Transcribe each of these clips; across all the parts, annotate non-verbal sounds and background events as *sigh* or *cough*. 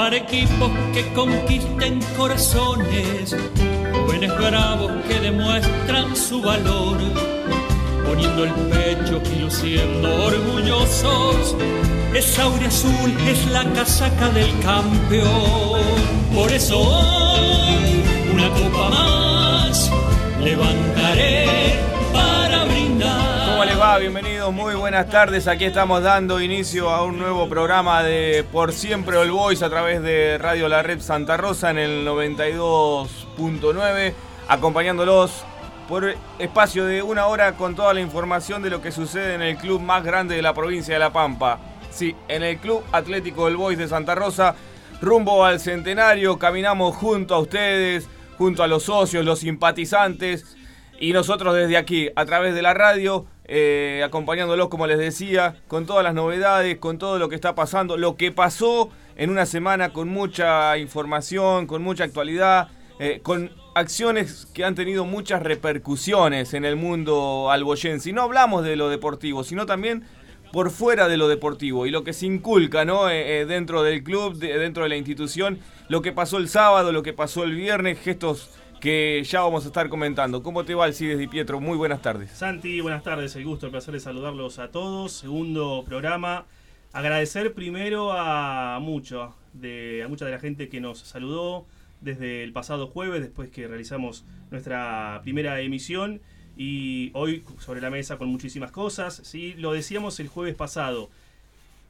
formar equipos que conquisten corazones, jóvenes bravos que demuestran su valor, poniendo el pecho y luciendo orgullosos. Esa aurea azul es la casaca del campeón. Por eso hoy una copa más levantaré va? Bienvenidos, muy buenas tardes. Aquí estamos dando inicio a un nuevo programa de Por Siempre All Boys a través de Radio La Red Santa Rosa en el 92.9, acompañándolos por espacio de una hora con toda la información de lo que sucede en el club más grande de la provincia de La Pampa. Sí, en el Club Atlético del Boys de Santa Rosa, rumbo al centenario, caminamos junto a ustedes, junto a los socios, los simpatizantes y nosotros desde aquí, a través de la radio, eh, acompañándolos, como les decía, con todas las novedades, con todo lo que está pasando, lo que pasó en una semana con mucha información, con mucha actualidad, eh, con acciones que han tenido muchas repercusiones en el mundo alboyense. Y no hablamos de lo deportivo, sino también por fuera de lo deportivo y lo que se inculca ¿no? Eh, dentro del club, de- dentro de la institución, lo que pasó el sábado, lo que pasó el viernes, gestos que ya vamos a estar comentando. ¿Cómo te va Alcides Di Pietro? Muy buenas tardes. Santi, buenas tardes, el gusto, el placer de saludarlos a todos. Segundo programa. Agradecer primero a mucho, de, a mucha de la gente que nos saludó desde el pasado jueves, después que realizamos nuestra primera emisión. Y hoy sobre la mesa con muchísimas cosas. ¿sí? Lo decíamos el jueves pasado.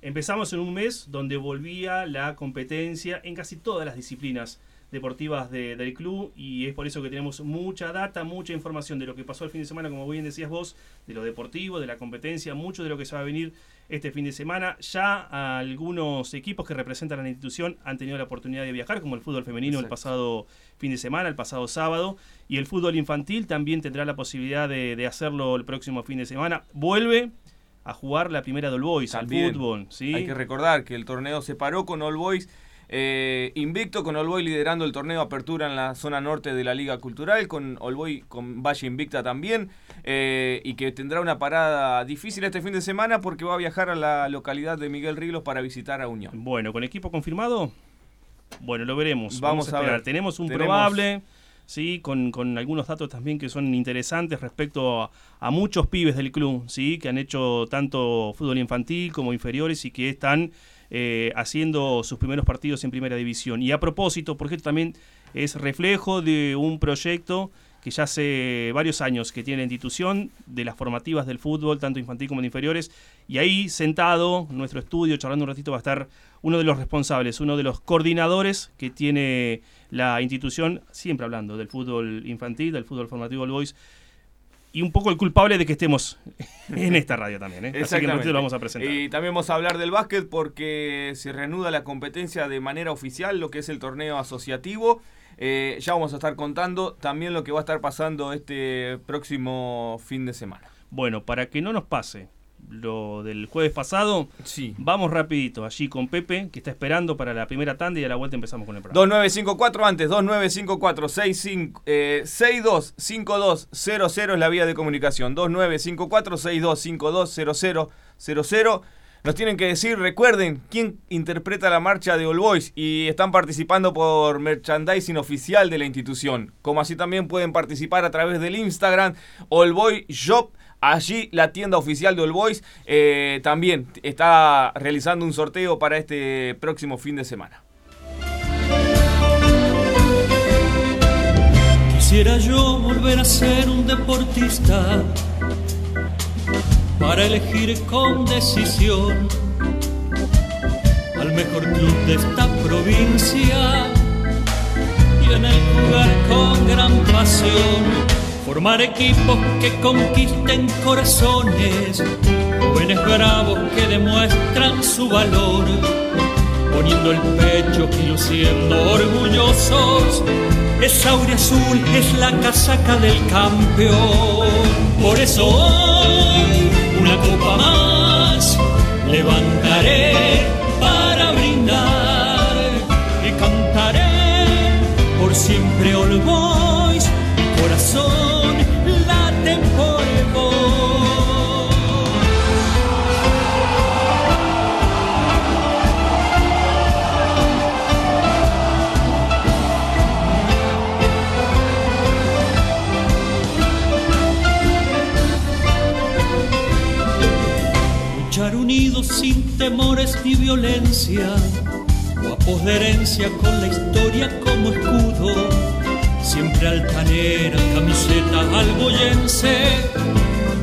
Empezamos en un mes donde volvía la competencia en casi todas las disciplinas deportivas de- del club y es por eso que tenemos mucha data, mucha información de lo que pasó el fin de semana, como bien decías vos, de lo deportivo, de la competencia, mucho de lo que se va a venir este fin de semana. Ya algunos equipos que representan a la institución han tenido la oportunidad de viajar, como el fútbol femenino el pasado fin de semana, el pasado sábado, y el fútbol infantil también tendrá la posibilidad de, de hacerlo el próximo fin de semana. Vuelve a jugar la primera del Boys, al fútbol, ¿sí? Hay que recordar que el torneo se paró con All Boys eh, invicto, con All Boys liderando el torneo Apertura en la zona norte de la Liga Cultural, con All Boys con Valle Invicta también, eh, y que tendrá una parada difícil este fin de semana porque va a viajar a la localidad de Miguel Riglos para visitar a Unión. Bueno, ¿con equipo confirmado? Bueno, lo veremos. Vamos a esperar. ver. Tenemos un Tenemos- probable, sí, con, con algunos datos también que son interesantes respecto a, a muchos pibes del club, sí, que han hecho tanto fútbol infantil como inferiores y que están eh, haciendo sus primeros partidos en primera división. Y a propósito, porque esto también es reflejo de un proyecto que ya hace varios años que tiene la institución de las formativas del fútbol, tanto infantil como de inferiores, y ahí sentado en nuestro estudio, charlando un ratito, va a estar uno de los responsables, uno de los coordinadores que tiene la institución, siempre hablando del fútbol infantil, del fútbol formativo del Boys, y un poco el culpable de que estemos *laughs* en esta radio también. ¿eh? Así que en lo vamos a presentar. Y también vamos a hablar del básquet porque se reanuda la competencia de manera oficial, lo que es el torneo asociativo. Eh, ya vamos a estar contando también lo que va a estar pasando este próximo fin de semana. Bueno, para que no nos pase lo del jueves pasado, Sí. vamos rapidito allí con Pepe, que está esperando para la primera tanda y a la vuelta empezamos con el programa. 2954 antes, 2954 65, eh, 625200 es la vía de comunicación. 2954 62520000. Nos tienen que decir, recuerden, quién interpreta la marcha de All Boys y están participando por merchandising oficial de la institución. Como así también pueden participar a través del Instagram All Boy Shop. Allí la tienda oficial de All Boys eh, también está realizando un sorteo para este próximo fin de semana. Quisiera yo volver a ser un deportista para elegir con decisión al mejor club de esta provincia y en el jugar con gran pasión formar equipos que conquisten corazones, jóvenes bravos que demuestran su valor poniendo el pecho y luciendo orgullosos. Esa azul es la casaca del campeón. Por eso temores ni violencia, guapos de herencia con la historia como escudo, siempre altanera, camiseta alboyense,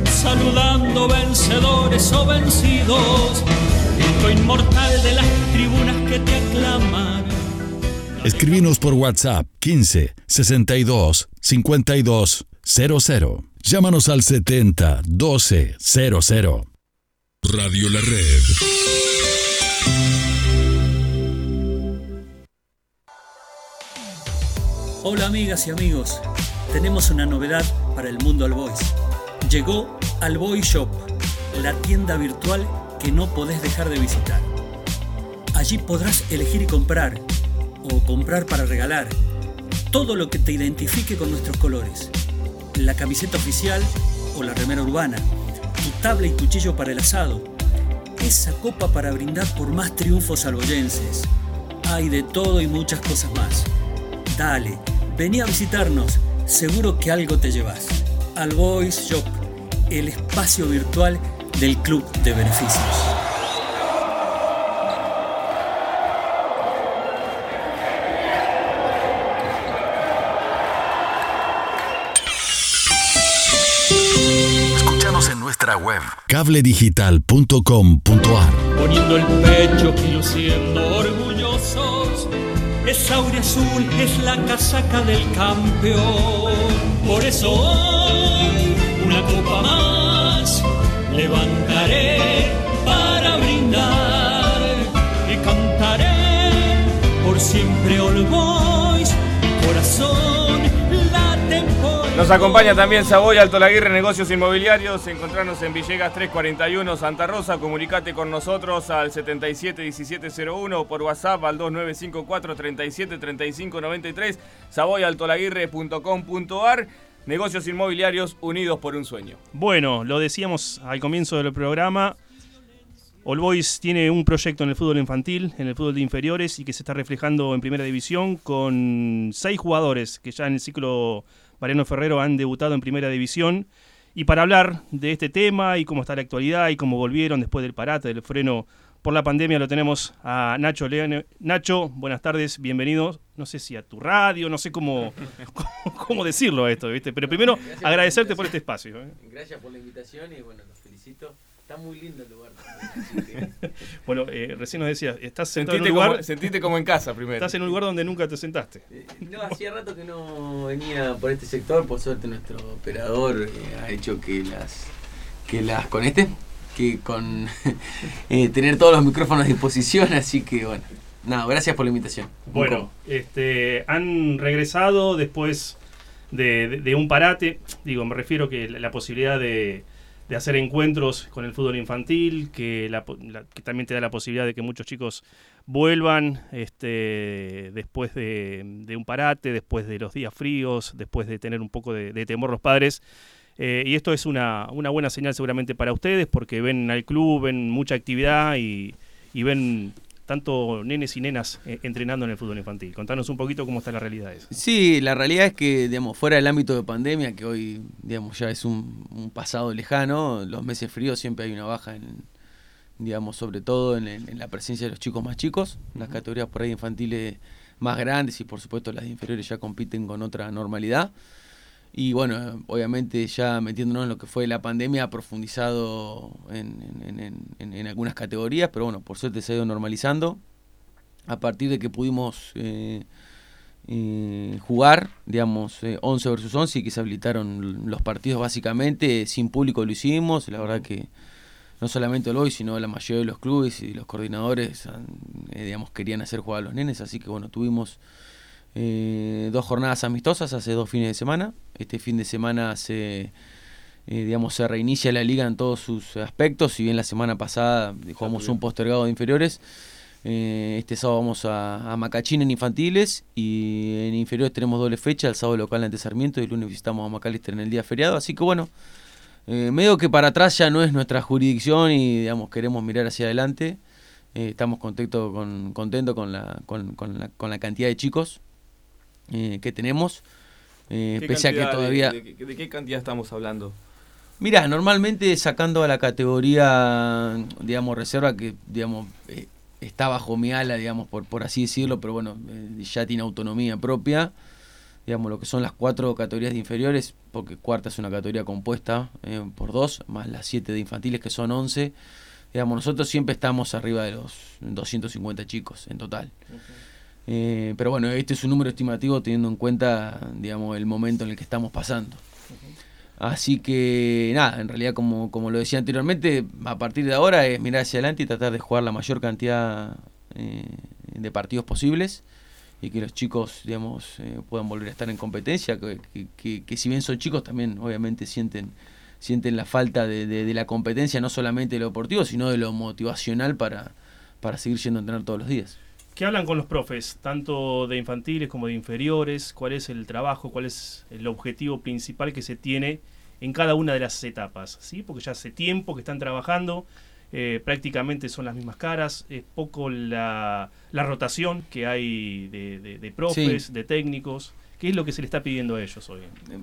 saludando vencedores o vencidos, grito inmortal de las tribunas que te aclaman. Escribinos por WhatsApp 15 62 52 00. Llámanos al 70 12 00. Radio La Red. Hola amigas y amigos, tenemos una novedad para el mundo All Boys. Llegó All Boy Shop, la tienda virtual que no podés dejar de visitar. Allí podrás elegir y comprar, o comprar para regalar, todo lo que te identifique con nuestros colores. La camiseta oficial o la remera urbana, tu tabla y cuchillo para el asado, esa copa para brindar por más triunfos alboyenses. Hay de todo y muchas cosas más. Dale, vení a visitarnos, seguro que algo te llevas. Al Boys Shop, el espacio virtual del Club de Beneficios. Nuestra web cabledigital.com.ar. poniendo el pecho y luciendo orgullosos. Es aurea azul, es la casaca del campeón. Por eso hoy, una copa más, levantaré para brindar y cantaré por siempre All Boys, corazón Nos acompaña también Saboy Alto Laguirre, Negocios Inmobiliarios. Encontrarnos en Villegas 341 Santa Rosa. Comunicate con nosotros al 771701 por WhatsApp al 2954 37 35 93. Saboyaltolaguirre.com.ar. Negocios Inmobiliarios unidos por un sueño. Bueno, lo decíamos al comienzo del programa. All Boys tiene un proyecto en el fútbol infantil, en el fútbol de inferiores y que se está reflejando en primera división con seis jugadores que ya en el ciclo Mariano Ferrero han debutado en primera división. Y para hablar de este tema y cómo está la actualidad y cómo volvieron después del parate, del freno por la pandemia, lo tenemos a Nacho Leone. Nacho, buenas tardes, bienvenido. No sé si a tu radio, no sé cómo, *laughs* cómo, cómo decirlo esto, ¿viste? Pero primero, agradecerte por este espacio. ¿eh? Gracias por la invitación y bueno, los felicito. Está muy lindo el lugar. también, *laughs* así que- Bueno, eh, recién nos decías, estás sentado en Sentite un lugar, como, sentite como en casa primero. estás en un lugar donde nunca te sentaste. Eh, No, hacía rato que no venía por este sector, por suerte nuestro operador eh, ha hecho que las que las conecte, que con *laughs* eh, tener todos los micrófonos a disposición, así que bueno, nada, gracias por la invitación. Bueno, este, han regresado después de, de- de un parate. Digo, me refiero que la, la posibilidad de, de hacer encuentros con el fútbol infantil, que, la que también te da la posibilidad de que muchos chicos vuelvan este, después de, un parate, después de los días fríos, después de tener un poco de, de temor los padres. Eh, y esto es una, una buena señal seguramente para ustedes porque ven al club, ven mucha actividad y, y ven tanto nenes y nenas eh, entrenando en el fútbol infantil. Contanos un poquito cómo está la realidad de eso. Sí, la realidad es que, digamos, fuera del ámbito de pandemia, que hoy, digamos, ya es un, un pasado lejano, los meses fríos siempre hay una baja en, digamos, sobre todo en, en- en la presencia de los chicos más chicos, las categorías por ahí infantiles más grandes y por supuesto las inferiores ya compiten con otra normalidad. Y bueno, obviamente ya metiéndonos en lo que fue la pandemia, ha profundizado en, en- en- en- en algunas categorías, pero bueno, por suerte se ha ido normalizando. A partir de que pudimos eh, eh, jugar, digamos, eh, 11 versus 11 y que se habilitaron los partidos básicamente, sin público lo hicimos, la verdad que no solamente el hoy, sino la mayoría de los clubes y los coordinadores, eh, digamos, querían hacer jugar a los nenes, así que bueno, tuvimos eh, dos jornadas amistosas hace dos fines de semana. Este fin de semana se, eh, digamos, se reinicia la liga en todos sus aspectos. Si bien la semana pasada jugamos un postergado de inferiores, Eh, este sábado vamos a, a, Macachín en infantiles y en inferiores tenemos doble fecha, el sábado local ante Sarmiento y el lunes visitamos a Macalister en el día feriado. Así que bueno, eh, medio que para atrás ya no es nuestra jurisdicción y digamos queremos mirar hacia adelante. Estamos contentos con, contento con, la, con, con, la, con la cantidad de chicos eh, que tenemos. Eh, pese a que todavía... De, de, de, qué cantidad estamos hablando? Mira, normalmente sacando a la categoría, digamos, reserva, que, digamos, eh, está bajo mi ala, digamos, por, por así decirlo, pero bueno, eh, ya tiene autonomía propia, digamos, lo que son las cuatro categorías de inferiores, porque cuarta es una categoría compuesta eh, por dos, más las siete de infantiles, que son once, digamos, nosotros siempre estamos arriba de los 250 chicos en total. Okay. Pero bueno, este es un número estimativo teniendo en cuenta, digamos, el momento en el que estamos pasando. Así que nada, en realidad como, como lo decía anteriormente, a partir de ahora es mirar hacia adelante y tratar de jugar la mayor cantidad eh, de partidos posibles y que los chicos, digamos, eh, puedan volver a estar en competencia, que, que, si bien son chicos también obviamente sienten, sienten la falta de, de, de, la competencia, no solamente de lo deportivo, sino de lo motivacional para, para seguir yendo a entrenar todos los días. ¿Qué hablan con los profes, tanto de infantiles como de inferiores? ¿Cuál es el trabajo, cuál es el objetivo principal que se tiene en cada una de las etapas? ¿sí? Porque ya hace tiempo que están trabajando, eh, prácticamente son las mismas caras, es poco la, la rotación que hay de, de, de profes, sí. de técnicos. ¿Qué es lo que se le está pidiendo a ellos hoy?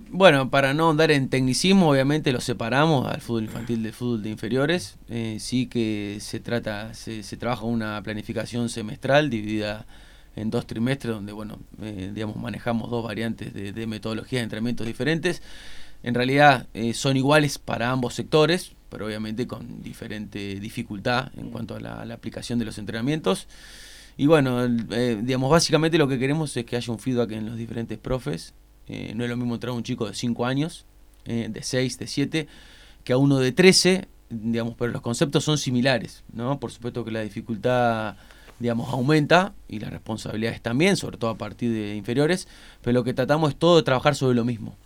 Bueno, para no andar en tecnicismo, obviamente lo separamos al fútbol infantil del fútbol de inferiores. Eh, sí que se trata, se, trabaja una planificación semestral dividida en dos trimestres, donde bueno, eh, digamos, manejamos dos variantes de, de, metodología de entrenamientos diferentes. En realidad eh, son iguales para ambos sectores, pero obviamente con diferente dificultad en cuanto a la aplicación de los entrenamientos. Y bueno, eh, digamos, básicamente lo que queremos es que haya un feedback en los diferentes profes. Eh, no es lo mismo entrar a un chico de 5 años, eh, de 6, de 7, que a uno de 13, digamos, pero los conceptos son similares, ¿no? Por supuesto que la dificultad, digamos, aumenta y las responsabilidades también, sobre todo a partir de inferiores, pero lo que tratamos es todo de trabajar sobre lo mismo.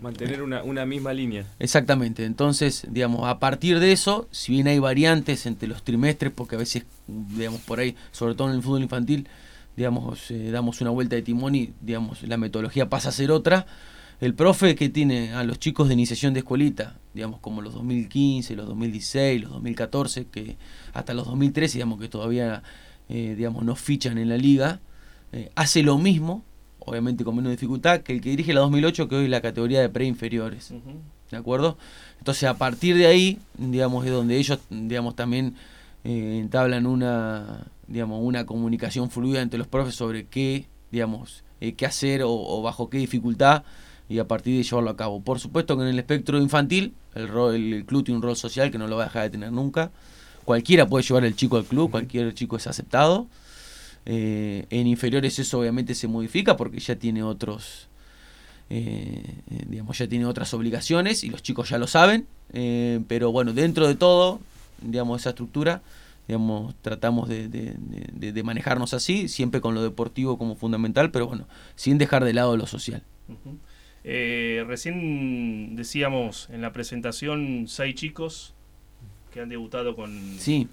Mantener una, una, misma línea. Exactamente, entonces, digamos, a partir de eso, si bien hay variantes entre los trimestres, porque a veces, digamos, por ahí, sobre todo en el fútbol infantil, digamos, eh, damos una vuelta de timón y, digamos, la metodología pasa a ser otra, el profe que tiene a los chicos de iniciación de escuelita, digamos, como los 2015, los 2016, los 2014, que hasta los 2013, digamos, que todavía, eh, digamos, no fichan en la liga, eh, hace lo mismo, obviamente con menos dificultad, que el que dirige la 2008, que hoy es la categoría de preinferiores. Uh -huh. ¿De acuerdo? Entonces, a partir de ahí, digamos, es donde ellos, digamos, también eh, entablan una, digamos, una comunicación fluida entre los profes sobre qué, digamos, eh, qué hacer o, o, bajo qué dificultad y a partir de llevarlo a cabo. Por supuesto que en el espectro infantil, el, rol, el club tiene un rol social que no lo va a dejar de tener nunca. Cualquiera puede llevar el chico al club, uh -huh. cualquier chico es aceptado. Eh, en inferiores eso obviamente se modifica porque ya tiene otros, eh, digamos, ya tiene otras obligaciones y los chicos ya lo saben. Eh, pero bueno, dentro de todo, digamos, esa estructura, digamos, tratamos de, de, de, de, manejarnos así, siempre con lo deportivo como fundamental, pero bueno, sin dejar de lado lo social. Uh -huh. recién decíamos en la presentación seis chicos que han debutado con... Sí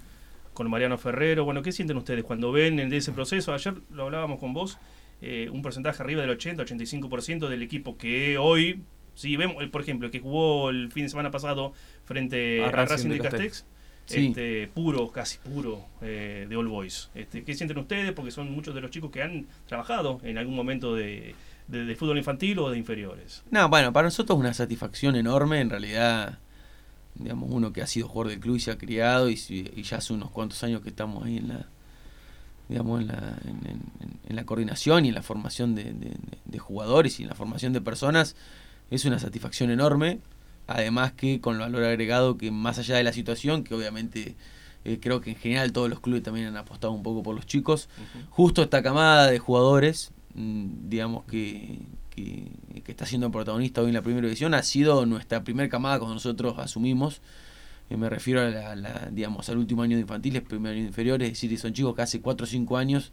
con Mariano Ferrero. Bueno, ¿qué sienten ustedes cuando ven en ese proceso? Ayer lo hablábamos con vos, eh, un porcentaje arriba del 80-85% del equipo que hoy, si vemos, por ejemplo, que jugó el fin de semana pasado frente a, a Racing de Castex, sí. este, puro, casi puro, eh, de All Boys. Este, ¿Qué sienten ustedes? Porque son muchos de los chicos que han trabajado en algún momento de, de, de fútbol infantil o de inferiores. No, bueno, para nosotros es una satisfacción enorme, en realidad digamos, uno que ha sido jugador del club y se ha criado y, y, ya hace unos cuantos años que estamos ahí en la digamos en la, en, en, en la coordinación y en la formación de, de, de, jugadores y en la formación de personas es una satisfacción enorme además que con el valor agregado que más allá de la situación que obviamente eh, creo que en general todos los clubes también han apostado un poco por los chicos uh -huh. justo esta camada de jugadores mmm, digamos que, que, que, está siendo protagonista hoy en la primera división ha sido nuestra primera camada cuando nosotros asumimos. Eh, me refiero a la, la, digamos, al último año de infantiles, primer año de inferiores, es decir, son chicos que hace 4 o 5 años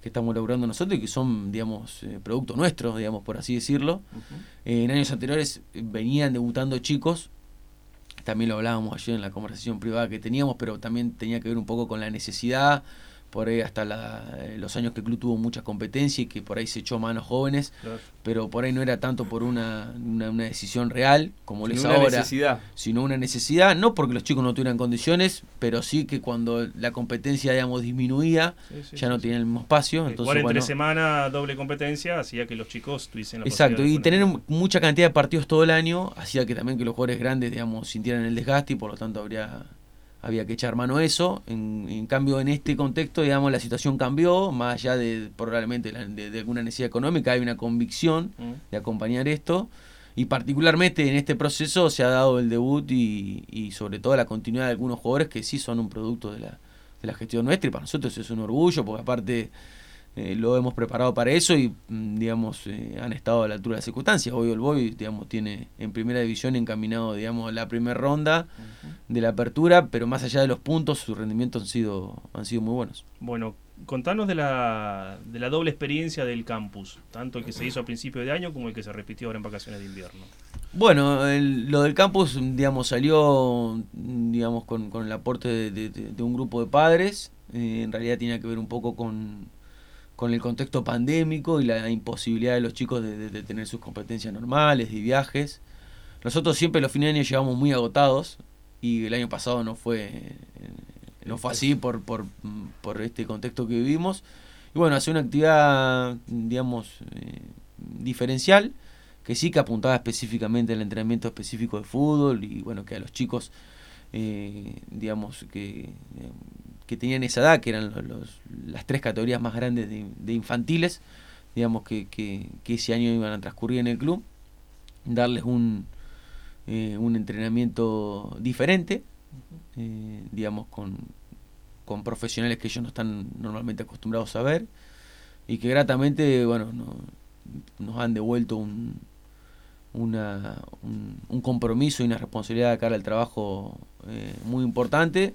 que estamos logrando nosotros y que son, digamos, eh, producto nuestro, digamos, por así decirlo. Uh -huh. eh, en años anteriores venían debutando chicos, también lo hablábamos ayer en la conversación privada que teníamos, pero también tenía que ver un poco con la necesidad por ahí hasta la- eh, los años que el club tuvo mucha competencia y que por ahí se echó manos jóvenes, Claro. pero por ahí no era tanto por una, una, una decisión real como lo es Sin una ahora, necesidad. sino una necesidad, no porque los chicos no tuvieran condiciones, pero sí que cuando la competencia, digamos, disminuía, Sí, sí, ya no tenían el mismo espacio. Entonces, entre bueno, semana, doble competencia, hacía que los chicos tuviesen la Exacto, y tener mucha cantidad de partidos todo el año hacía que también que los jugadores grandes, digamos, sintieran el desgaste y por lo tanto habría había que echar mano a eso. En, en cambio, en este contexto, digamos, la situación cambió, más allá de probablemente de alguna necesidad económica, hay una convicción Mm. de acompañar esto. Y particularmente en este proceso se ha dado el debut y, y sobre todo la continuidad de algunos jugadores que sí son un producto de la, de la gestión nuestra y para nosotros es un orgullo porque aparte eh, lo hemos preparado para eso y mm, digamos eh, han estado a la altura de las circunstancias. Hoy el Boy digamos tiene en primera división encaminado digamos la primera ronda de la apertura, pero más allá de los puntos sus rendimientos han sido han sido muy buenos. Bueno, contanos de la, de la doble experiencia del campus, tanto el que se hizo a principio de año como el que se repitió ahora en vacaciones de invierno. Bueno, el- lo del campus, digamos, salió, digamos, con, con el aporte de, de- de- de un grupo de padres. Eh, en realidad tenía que ver un poco con, con el contexto pandémico y la imposibilidad de los chicos de, de- de tener sus competencias normales, de viajes. Nosotros siempre los fines de año llegamos muy agotados y el año pasado no fue, eh, no fue así por, por, por este contexto que vivimos. Y bueno, hacer una actividad, digamos, eh, diferencial que sí que apuntaba específicamente al entrenamiento específico de fútbol y bueno, que a los chicos, eh, digamos, que, eh, que tenían esa edad, que eran los, las tres categorías más grandes de, infantiles, digamos, que, que, ese año iban a transcurrir en el club, darles un, eh, un entrenamiento diferente, eh, digamos, con, con profesionales que ellos no están normalmente acostumbrados a ver y que gratamente, bueno, no- nos han devuelto un, una, un, un compromiso y una responsabilidad de cara al trabajo eh, muy importante.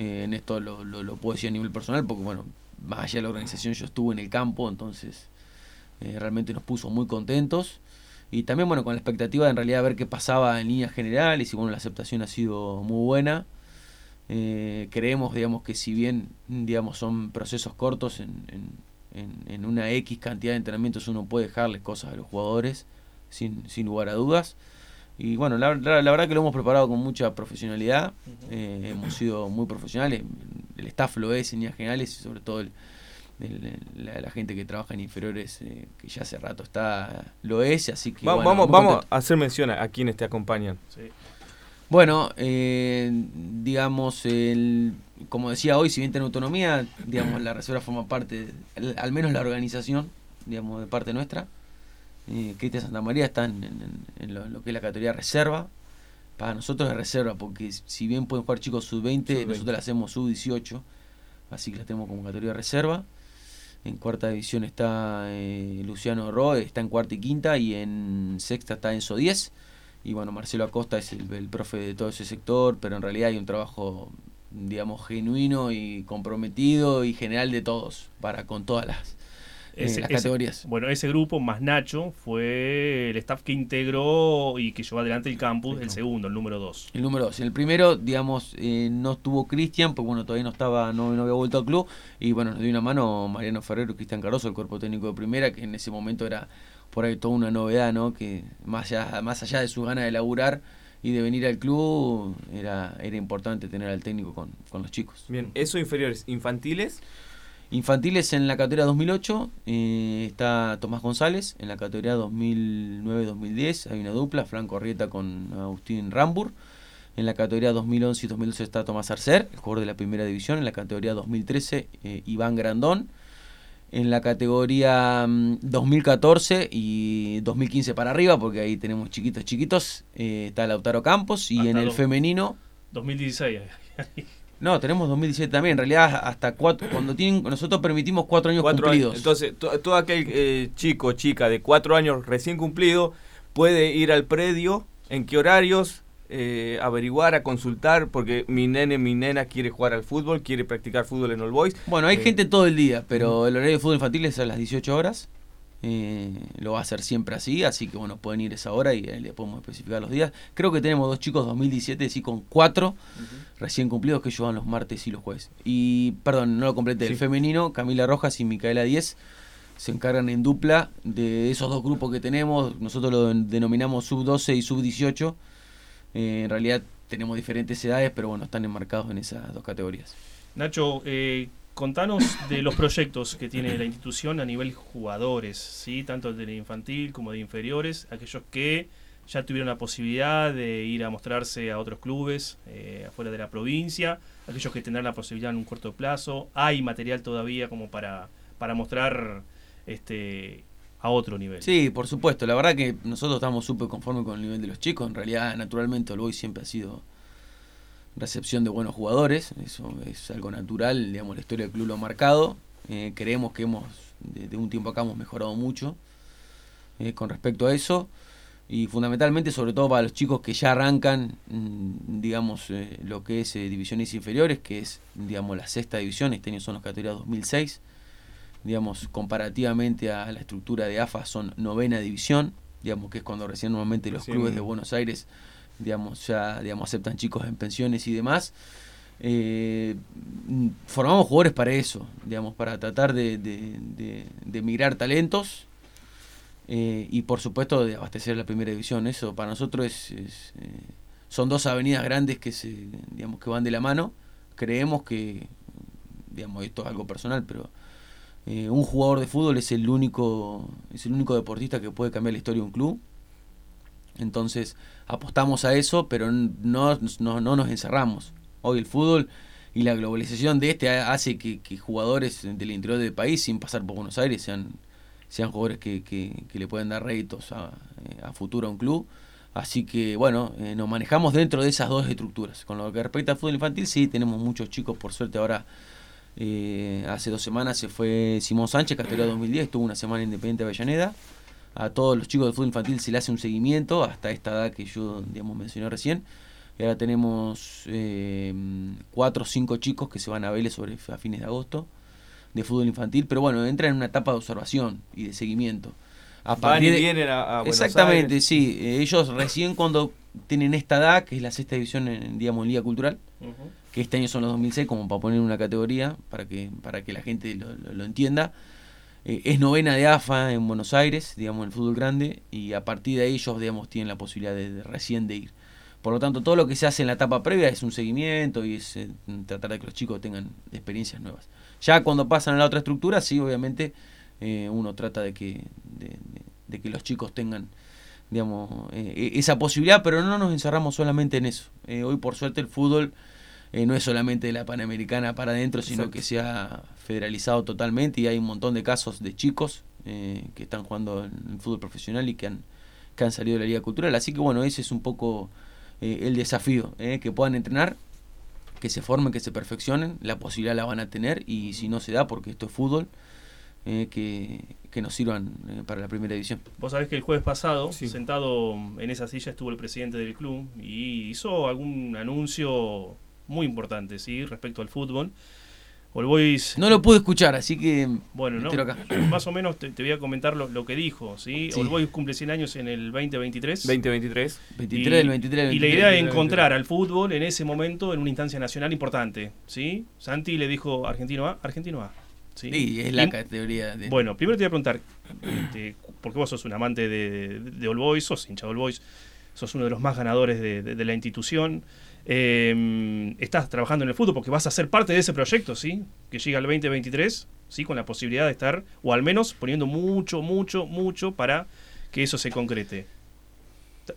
Eh, en esto lo, lo, puedo decir a nivel personal porque, bueno, más allá de la organización yo estuve en el campo, entonces eh, realmente nos puso muy contentos. Y también, bueno, con la expectativa de en realidad ver qué pasaba en líneas generales y, bueno, la aceptación ha sido muy buena. Eh, creemos, digamos, que si bien, digamos, son procesos cortos en- en una X cantidad de entrenamientos uno puede dejarle cosas a los jugadores sin, sin lugar a dudas. Y bueno, la, la- la verdad que lo hemos preparado con mucha profesionalidad, eh, hemos sido muy profesionales, el staff lo es en líneas generales y sobre todo el- el- la, la gente que trabaja en inferiores, eh, que ya hace rato está, lo es, así que... Va- bueno, vamos vamos a hacer mención a, a quienes te acompañan. Sí. Bueno, eh, digamos, el, como decía hoy, si bien tiene autonomía, digamos, la reserva forma parte, el- al menos la organización, digamos, de parte nuestra. Eh, Cristian Santa María está en, en- en lo, lo que es la categoría reserva. Para nosotros es reserva, porque si bien pueden jugar chicos sub-20, Sub-20. nosotros la hacemos sub-18, así que la tenemos como categoría reserva. En cuarta división está eh, Luciano Roe, está en cuarta y quinta, y en sexta está Enzo 10. Y bueno, Marcelo Acosta es el, el profe de todo ese sector, pero en realidad hay un trabajo, digamos, genuino y comprometido y general de todos, para con todas las, Ese- las ese- categorías. bueno, ese grupo más Nacho fue el staff que integró y que llevó adelante el campus, el segundo, el número 2. El número 2. El primero, digamos, eh, no estuvo Cristian, porque bueno, todavía no estaba, no, no había vuelto al club. Y bueno, nos dio una mano Mariano Ferrero y Cristian Caroso, el cuerpo técnico de primera, que en ese momento era por ahí toda una novedad, ¿no? Que más allá, más allá de su gana de laburar y de venir al club, era, era importante tener al técnico con, con los chicos. Bien, eso inferiores, infantiles. Infantiles en la categoría 2008 eh, está Tomás González, en la categoría 2009-2010 hay una dupla, Franco Arrieta con Agustín Rambur. En la categoría 2011 y 2012 está Tomás Arcer, el jugador de la primera división. En la categoría 2013 eh, Iván Grandón. En la categoría mm, 2014 y 2015 para arriba, porque ahí tenemos chiquitos chiquitos, eh, está Lautaro Campos. Y Hasta en el femenino 2016. No, tenemos 2017 también. En realidad, hasta cuatro. Cuando tienen, nosotros permitimos cuatro años Cuatro cumplidos. años. Entonces, to- todo aquel eh, chico o chica de cuatro años recién cumplido puede ir al predio, en qué horarios, eh, averiguar, a consultar, porque mi nene, mi nena quiere jugar al fútbol, quiere practicar fútbol en All Boys. bueno, hay Eh, gente todo el día, pero el horario de fútbol infantil es a las 18 horas. Eh, lo va a hacer siempre así, así que bueno, pueden ir esa hora y ahí le podemos especificar los días. Creo que tenemos dos chicos 2017, sí, con cuatro recién cumplidos que ellos van los martes y los jueves. Y, perdón, no lo completé, el femenino, Camila Rojas y Micaela Díez se encargan en dupla de esos dos grupos que tenemos. Nosotros lo denominamos sub-12 y sub-18. Eh, en realidad tenemos diferentes edades, pero bueno, están enmarcados en esas dos categorías. Nacho, eh, contanos de los proyectos que tiene la institución a nivel jugadores, ¿sí? tanto de infantil como de inferiores, aquellos que ya tuvieron la posibilidad de ir a mostrarse a otros clubes eh, afuera de la provincia, aquellos que tendrán la posibilidad en un corto plazo, hay material todavía como para, para mostrar este, a otro nivel. Sí, por supuesto. La verdad que nosotros estamos súper conformes con el nivel de los chicos. En realidad, naturalmente, el Boy siempre ha sido recepción de buenos jugadores. Eso es algo natural. Digamos, la historia del club lo ha marcado. Eh, creemos que hemos, de, un tiempo acá, hemos mejorado mucho eh, con respecto a eso. Y fundamentalmente, sobre todo para los chicos que ya arrancan, mm, digamos, eh, lo que es divisiones inferiores, que es, digamos, la sexta división. Este año son los categorías 2006 digamos, comparativamente a la estructura de AFA, son novena división, digamos, que es cuando recién normalmente los clubes de Buenos Aires, digamos, ya digamos, aceptan chicos en pensiones y demás. Eh, formamos jugadores para eso, digamos, para tratar de, de, migrar talentos eh, y por supuesto de abastecer la primera división. Eso para nosotros es, eh, son dos avenidas grandes que se, digamos, que van de la mano. Creemos que, digamos, esto es algo personal, pero un jugador de fútbol es el único es el único deportista que puede cambiar la historia de un club entonces apostamos a eso pero no, no, nos encerramos. Hoy el fútbol y la globalización de este hace que, jugadores del interior del país sin pasar por Buenos Aires sean sean jugadores que, que, le pueden dar réditos a, eh, a, futuro a un club. Así que bueno eh, nos manejamos dentro de esas dos estructuras. Con lo que respecta al fútbol infantil sí tenemos muchos chicos por suerte ahora eh, hace dos semanas se fue Simón Sánchez, categoría 2010, estuvo una semana independiente de Avellaneda. A todos los chicos del fútbol infantil se le hace un seguimiento hasta esta edad que yo digamos, mencioné recién. Y ahora tenemos eh, cuatro o cinco chicos que se van a Vélez sobre, a fines de agosto de fútbol infantil, pero bueno, entran en una etapa de observación y de seguimiento. A Van y vienen a, Exactamente, sí. Ellos recién cuando tienen esta edad, que es la sexta división en, digamos, Liga Cultural, que este año son los 2006, como para poner una categoría, para que, para que la gente lo, entienda. Eh, es novena de AFA en Buenos Aires, digamos, en el fútbol grande, y a partir de ahí ellos, digamos, tienen la posibilidad de, recién de ir. Por lo tanto, todo lo que se hace en la etapa previa es un seguimiento y es eh, tratar de que los chicos tengan experiencias nuevas. Ya cuando pasan a la otra estructura, sí, obviamente, eh, uno trata de que, de, que los chicos tengan digamos, e, esa posibilidad, pero no nos encerramos solamente en eso. hoy, por suerte, el fútbol eh, no es solamente de la Panamericana para adentro, sino que se ha federalizado totalmente y hay un montón de casos de chicos eh, que están jugando en fútbol profesional y que han, que han salido de la Liga Cultural. Así que bueno, ese es un poco eh, el desafío, que puedan entrenar, que se formen, que se perfeccionen, la posibilidad la van a tener y si no se da, porque esto es fútbol, que, que, nos sirvan para la primera división. Vos sabés que el jueves pasado, sentado en esa silla, estuvo el presidente del club y hizo algún anuncio muy importante, ¿sí? Respecto al fútbol. All Boys... No lo pude escuchar, así que. Bueno, no, *clears throat* más o menos te, voy a comentar lo, que dijo. ¿sí? All Boys cumple 100 años en el 2023. 2023. 23 del 23, Y la idea es encontrar al fútbol en ese momento en una instancia nacional importante. ¿sí? Santi le dijo Argentino A, Argentino A. Sí, es la categoría. De... Bueno, primero te voy a preguntar, este, porque vos sos un amante de, de, All Boys, sos hincha de All Boys, sos uno de los más ganadores de la institución. Eh, estás trabajando en el fútbol porque vas a ser parte de ese proyecto, ¿sí? Que llega al 2023, ¿sí? Con la posibilidad de estar, o al menos poniendo mucho, mucho, mucho para que eso se concrete.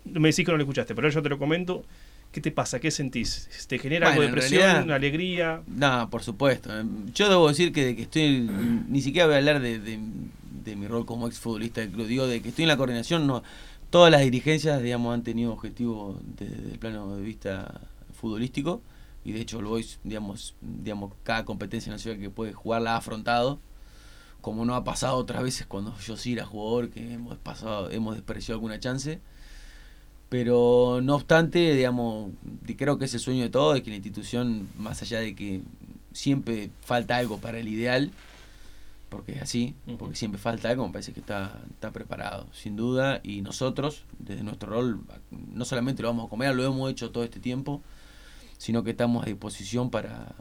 Me decís que no lo escuchaste, pero yo te lo comento. ¿Qué te pasa? ¿Qué sentís? ¿Te genera algo de presión, alegría? No, por supuesto. Yo debo decir que de que estoy, ni siquiera voy a hablar de, mi rol como exfutbolista del club, digo de que estoy en la coordinación, no, todas las dirigencias, digamos, han tenido objetivos desde el plano de vista futbolístico y de hecho el Boys, digamos, digamos, cada competencia nacional que puede jugar la ha afrontado, como no ha pasado otras veces cuando yo sí era jugador, que hemos pasado, hemos despreciado alguna chance. Pero no obstante, digamos, creo que es el sueño de todos, de que la institución, más allá de que siempre falta algo para el ideal, porque es así, porque siempre falta algo, me parece que está, está preparado, sin duda, y nosotros, desde nuestro rol, no solamente lo vamos a comer, lo hemos hecho todo este tiempo, sino que estamos a disposición para,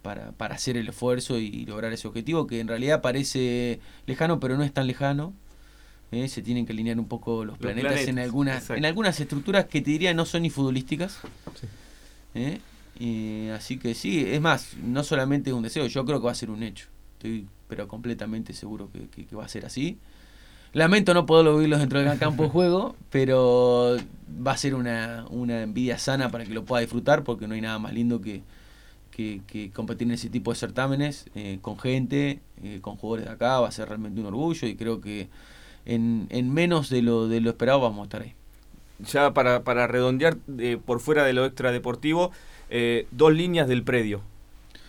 para, para hacer el esfuerzo y lograr ese objetivo, que en realidad parece lejano, pero no es tan lejano. ¿eh? Se tienen que alinear un poco los, planetas, en algunas en algunas estructuras que te diría no son ni futbolísticas. ¿eh? Y, así que sí, es más, no solamente es un deseo, yo creo que va a ser un hecho. Estoy pero completamente seguro que, va a ser así. Lamento no poderlo vivirlos dentro del campo de juego, pero va a ser una, una envidia sana para que lo pueda disfrutar, porque no hay nada más lindo que, que, competir en ese tipo de certámenes eh, con gente, eh, con jugadores de acá, va a ser realmente un orgullo y creo que en, en menos de lo, de lo esperado vamos a estar ahí. Ya para, para redondear, eh, por fuera de lo extradeportivo, dos líneas del predio,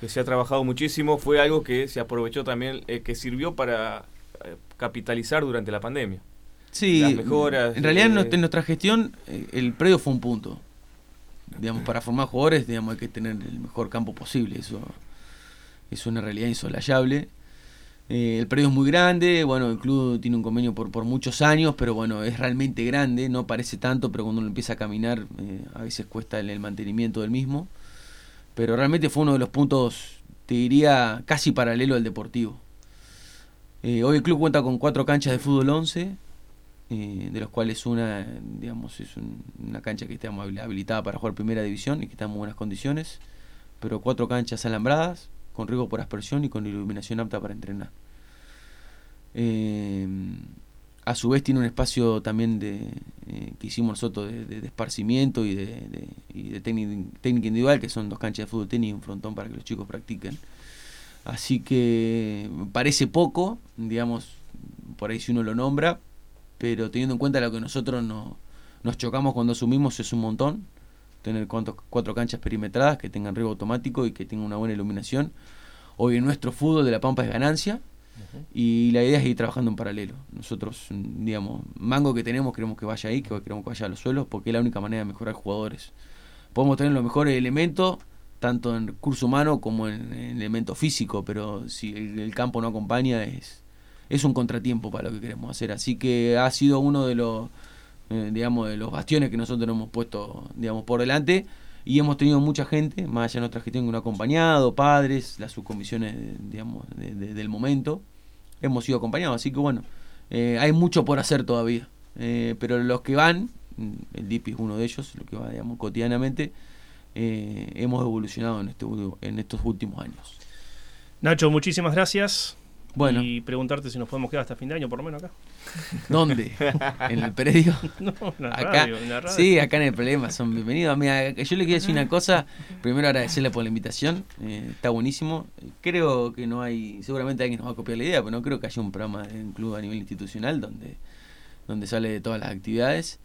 que se ha trabajado muchísimo, fue algo que se aprovechó también, que sirvió para capitalizar durante la pandemia. Sí, mejoras. En realidad en nuestra gestión el predio fue un punto digamos, para formar jugadores, digamos, hay que tener el mejor campo posible. Eso es una realidad insolayable. Eh, el predio es muy grande, bueno, el club tiene un convenio por, por muchos años, pero bueno, es realmente grande, no parece tanto, pero cuando uno empieza a caminar eh, a veces cuesta el, mantenimiento del mismo. Pero realmente fue uno de los puntos, te diría, casi paralelo al deportivo. Eh, hoy el club cuenta con cuatro canchas de fútbol 11, eh, de los cuales una, digamos, es una cancha que está habilitada para jugar primera división y que está en buenas condiciones, pero cuatro canchas alambradas, con riesgo por aspersión y con iluminación apta para entrenar. Eh, a su vez tiene un espacio también de, que hicimos nosotros de, esparcimiento y de, y técnica, individual, que son dos canchas de fútbol tenis y un frontón para que los chicos practiquen. Así que parece poco, digamos, por ahí si uno lo nombra, pero teniendo en cuenta lo que nosotros no, nos chocamos cuando asumimos es un montón. Tener cuatro, canchas perimetradas que tengan riego automático y que tengan una buena iluminación. Hoy en nuestro fútbol de La Pampa es ganancia y la idea es ir trabajando en paralelo. Nosotros, digamos, mango que tenemos queremos que vaya ahí, que queremos que vaya a los suelos porque es la única manera de mejorar jugadores. Podemos tener los mejores elementos, tanto en recurso humano como en, elemento físico, pero si el campo no acompaña es, es un contratiempo para lo que queremos hacer. Así que ha sido uno de los, eh, digamos, de los bastiones que nosotros hemos puesto, digamos, por delante. Y hemos tenido mucha gente, más allá de nuestra que nos ha acompañado, padres, las subcomisiones, digamos, del momento. Hemos sido acompañados, así que bueno, eh, hay mucho por hacer todavía. Eh, pero los que van, el DIPI es uno de ellos, lo que va, digamos, cotidianamente, hemos evolucionado en, este, en estos últimos años. Nacho, muchísimas gracias. Bueno. Y preguntarte si nos podemos quedar hasta fin de año, por lo menos acá. *laughs* ¿Dónde? ¿En el predio? *laughs* No, en la, acá, radio, en la radio. Sí, acá en el problema, son bienvenidos. Mira, yo le quiero decir una cosa. Primero agradecerle por la invitación. Eh, está buenísimo. Creo que no hay, seguramente alguien nos va a copiar la idea, pero no creo que haya un programa de un club a nivel institucional donde, donde sale de todas las actividades.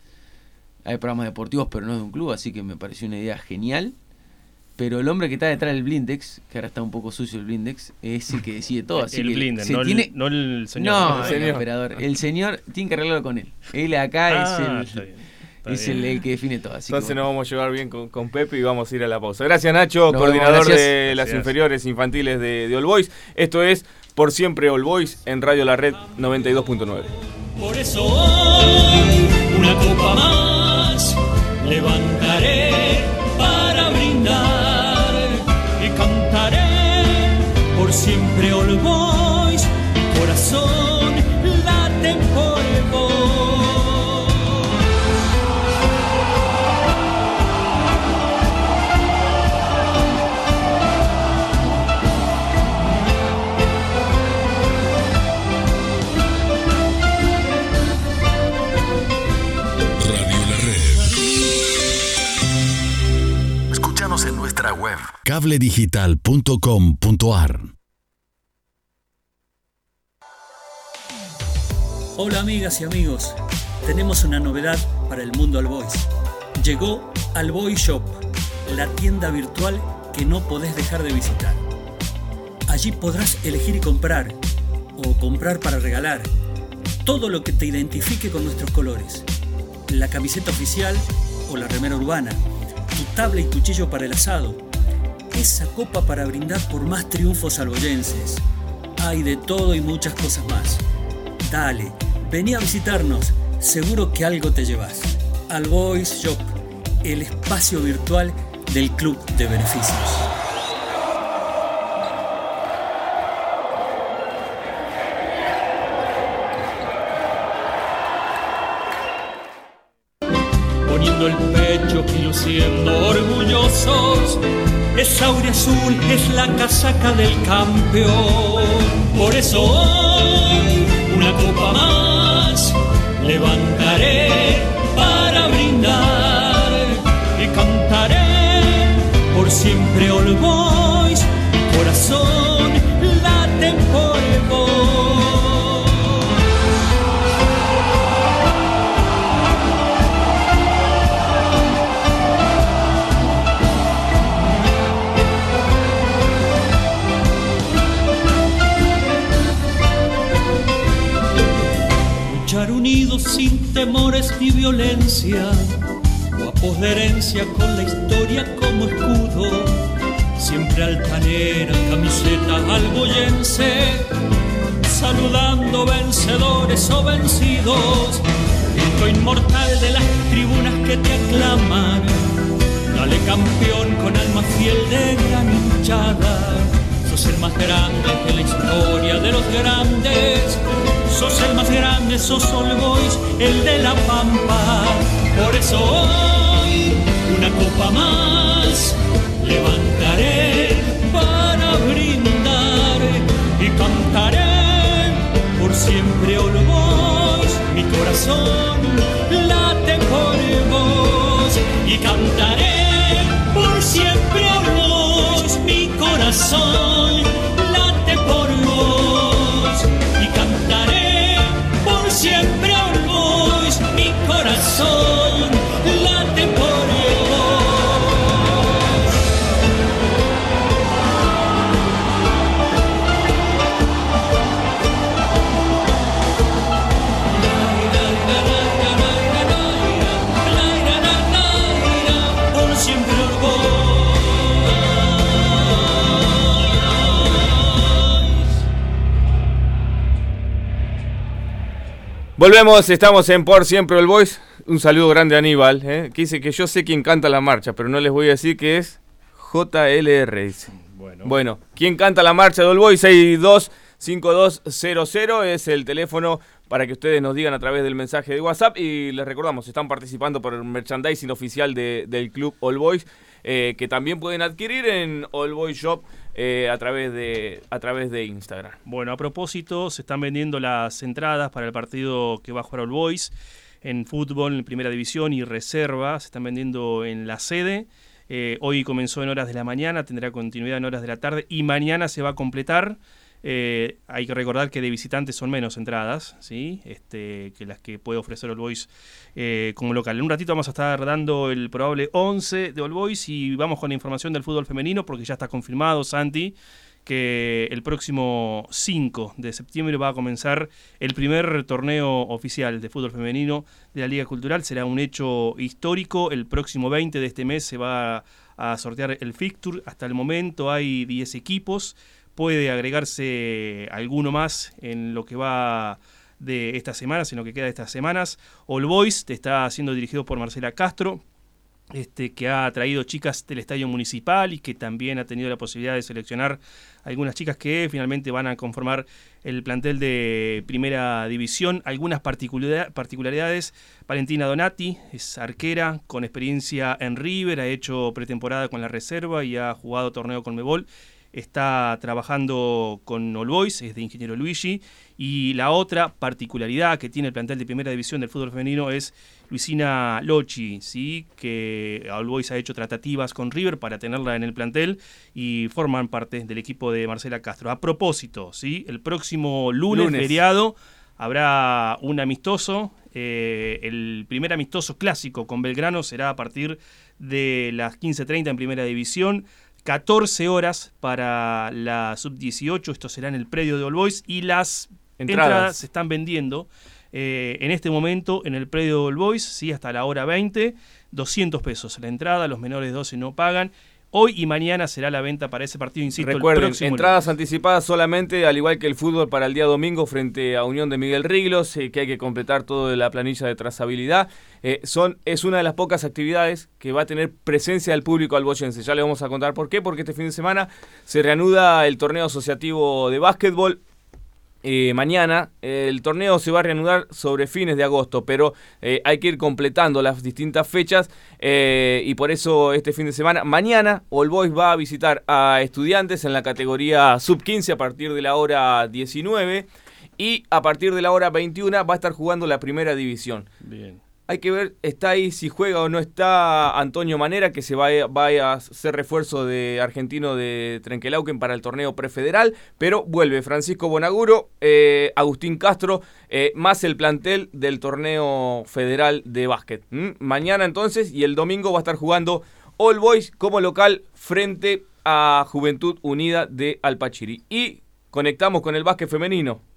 Hay programas deportivos, pero no de un club, así que me pareció una idea genial. Pero el hombre que está detrás del blindex, que ahora está un poco sucio el blindex, es el que decide todo. *laughs* Así el que blindex, no, el, no, el, señor. No, el, señor. operador. El señor tiene que arreglarlo con él. Él acá ah, es el... es el, que define todo. Así Entonces que nos vamos a llevar bien con, con, Pepe y vamos a ir a la pausa. Gracias Nacho, coordinador de las inferiores infantiles de, de All Boys. Esto es Por Siempre All Boys en Radio La Red 92.9. Por eso una copa más levantaré cabledigital.com.ar Hola amigas y amigos, tenemos una novedad para el mundo All Boys. Llegó Al Boy Shop, la tienda virtual que no podés dejar de visitar. Allí podrás elegir y comprar, o comprar para regalar, todo lo que te identifique con nuestros colores. La camiseta oficial o la remera urbana, tu tabla y cuchillo para el asado, esa copa para brindar por más triunfos alboyenses hay de todo y muchas cosas más. Dale, vení a visitarnos, seguro que algo te llevas. Al Boys Shop, el espacio virtual del Club de Beneficios. poniendo el pecho y luciendo orgullosos. Esa aurea azul es la casaca del campeón. Por eso hoy una copa más levantaré para brindar y cantaré por siempre All Boys. Mi corazón sin temores ni violencia, guapos de herencia con la historia como escudo, siempre altanera, camiseta alboyense, saludando vencedores o vencidos, grito inmortal de las tribunas que te aclaman, dale campeón con alma fiel de gran hinchada. Sos el más grande de la historia de los grandes. Sos el más grande, sos Boys, el de la Pampa. Por eso hoy, una copa más, levantaré para brindar y cantaré por siempre Boys. Mi corazón late por vos y cantaré por siempre Boys. Mi corazón Volvemos, estamos en Por Siempre el Boys. Un saludo grande a Aníbal, ¿eh? que dice que yo sé quién canta la marcha, pero no les voy a decir que es JLR. dice. Bueno, Bueno, ¿quién canta la marcha de All Boys? 625200 es el teléfono para que ustedes nos digan a través del mensaje de WhatsApp. Y les recordamos, están participando por el merchandising oficial de- del club All Boys, eh, que también pueden adquirir en All Boys Shop eh, a, través de, a través de Instagram. Bueno, a propósito, se están vendiendo las entradas para el partido que va a jugar All Boys en fútbol en primera división y reserva. Se están vendiendo en la sede. Eh, hoy comenzó en horas de la mañana, tendrá continuidad en horas de la tarde y mañana se va a completar. Eh, hay que recordar que de visitantes son menos entradas, ¿sí? este, que las que puede ofrecer All Boys eh, como local. En un ratito vamos a estar dando el probable 11 de All Boys y vamos con la información del fútbol femenino porque ya está confirmado, Santi, que el próximo 5 de septiembre va a comenzar el primer torneo oficial de fútbol femenino de la Liga Cultural. Será un hecho histórico. El próximo 20 de este mes se va a sortear el fixture. Hasta el momento hay 10 equipos. Puede agregarse alguno más en lo que va de estas semanas, en lo que queda de estas semanas. All Boys está siendo dirigido por Marcela Castro este, que ha traído chicas del estadio municipal y que también ha tenido la posibilidad de seleccionar algunas chicas que finalmente van a conformar el plantel de primera división. Algunas particulari- particularidades. Valentina Donati es arquera con experiencia en River, ha hecho pretemporada con la reserva y ha jugado torneo con Mebol. Está trabajando con All Boys, es de Ingeniero Luigi. Y la otra particularidad que tiene el plantel de primera división del fútbol femenino es Luisina Lochi, ¿sí? que All Boys ha hecho tratativas con River para tenerla en el plantel y forman parte del equipo de Marcela Castro. A propósito, ¿sí? el próximo lunes, Lunes. feriado habrá un amistoso. eh, el primer amistoso clásico con Belgrano será a partir de las 15.30 en primera división. 14 horas para la sub-18, esto será en el predio de All Boys y las Entradas. entradas se están vendiendo eh, en este momento en el predio de All Boys, ¿sí? hasta la hora 20, 200 pesos la entrada, los menores de 12 no pagan. Hoy y mañana será la venta para ese partido, insisto, el Recuerden, próximo entradas lunes. anticipadas solamente, al igual que el fútbol para el día domingo frente a Unión de Miguel Riglos, eh, que hay que completar toda la planilla de trazabilidad. Eh, son, es una de las pocas actividades que va a tener presencia del público alboyense. Ya le vamos a contar por qué, porque este fin de semana se reanuda el torneo asociativo de básquetbol. Eh, mañana el torneo se va a reanudar sobre fines de agosto, pero eh, hay que ir completando las distintas fechas eh, y por eso este fin de semana, mañana All Boys va a visitar a estudiantes en la categoría sub 15 a partir de la hora 19 y a partir de la hora 21 va a estar jugando la primera división. Bien. Hay que ver, está ahí si juega o no está Antonio Manera, que se va a, va a ser refuerzo de argentino de Trenquelauquen para el torneo prefederal, pero vuelve Francisco Bonaguro, eh, Agustín Castro, eh, más el plantel del torneo federal de básquet. Mañana entonces y el domingo va a estar jugando All Boys como local frente a Juventud Unida de Alpachiri. Y conectamos con el básquet femenino.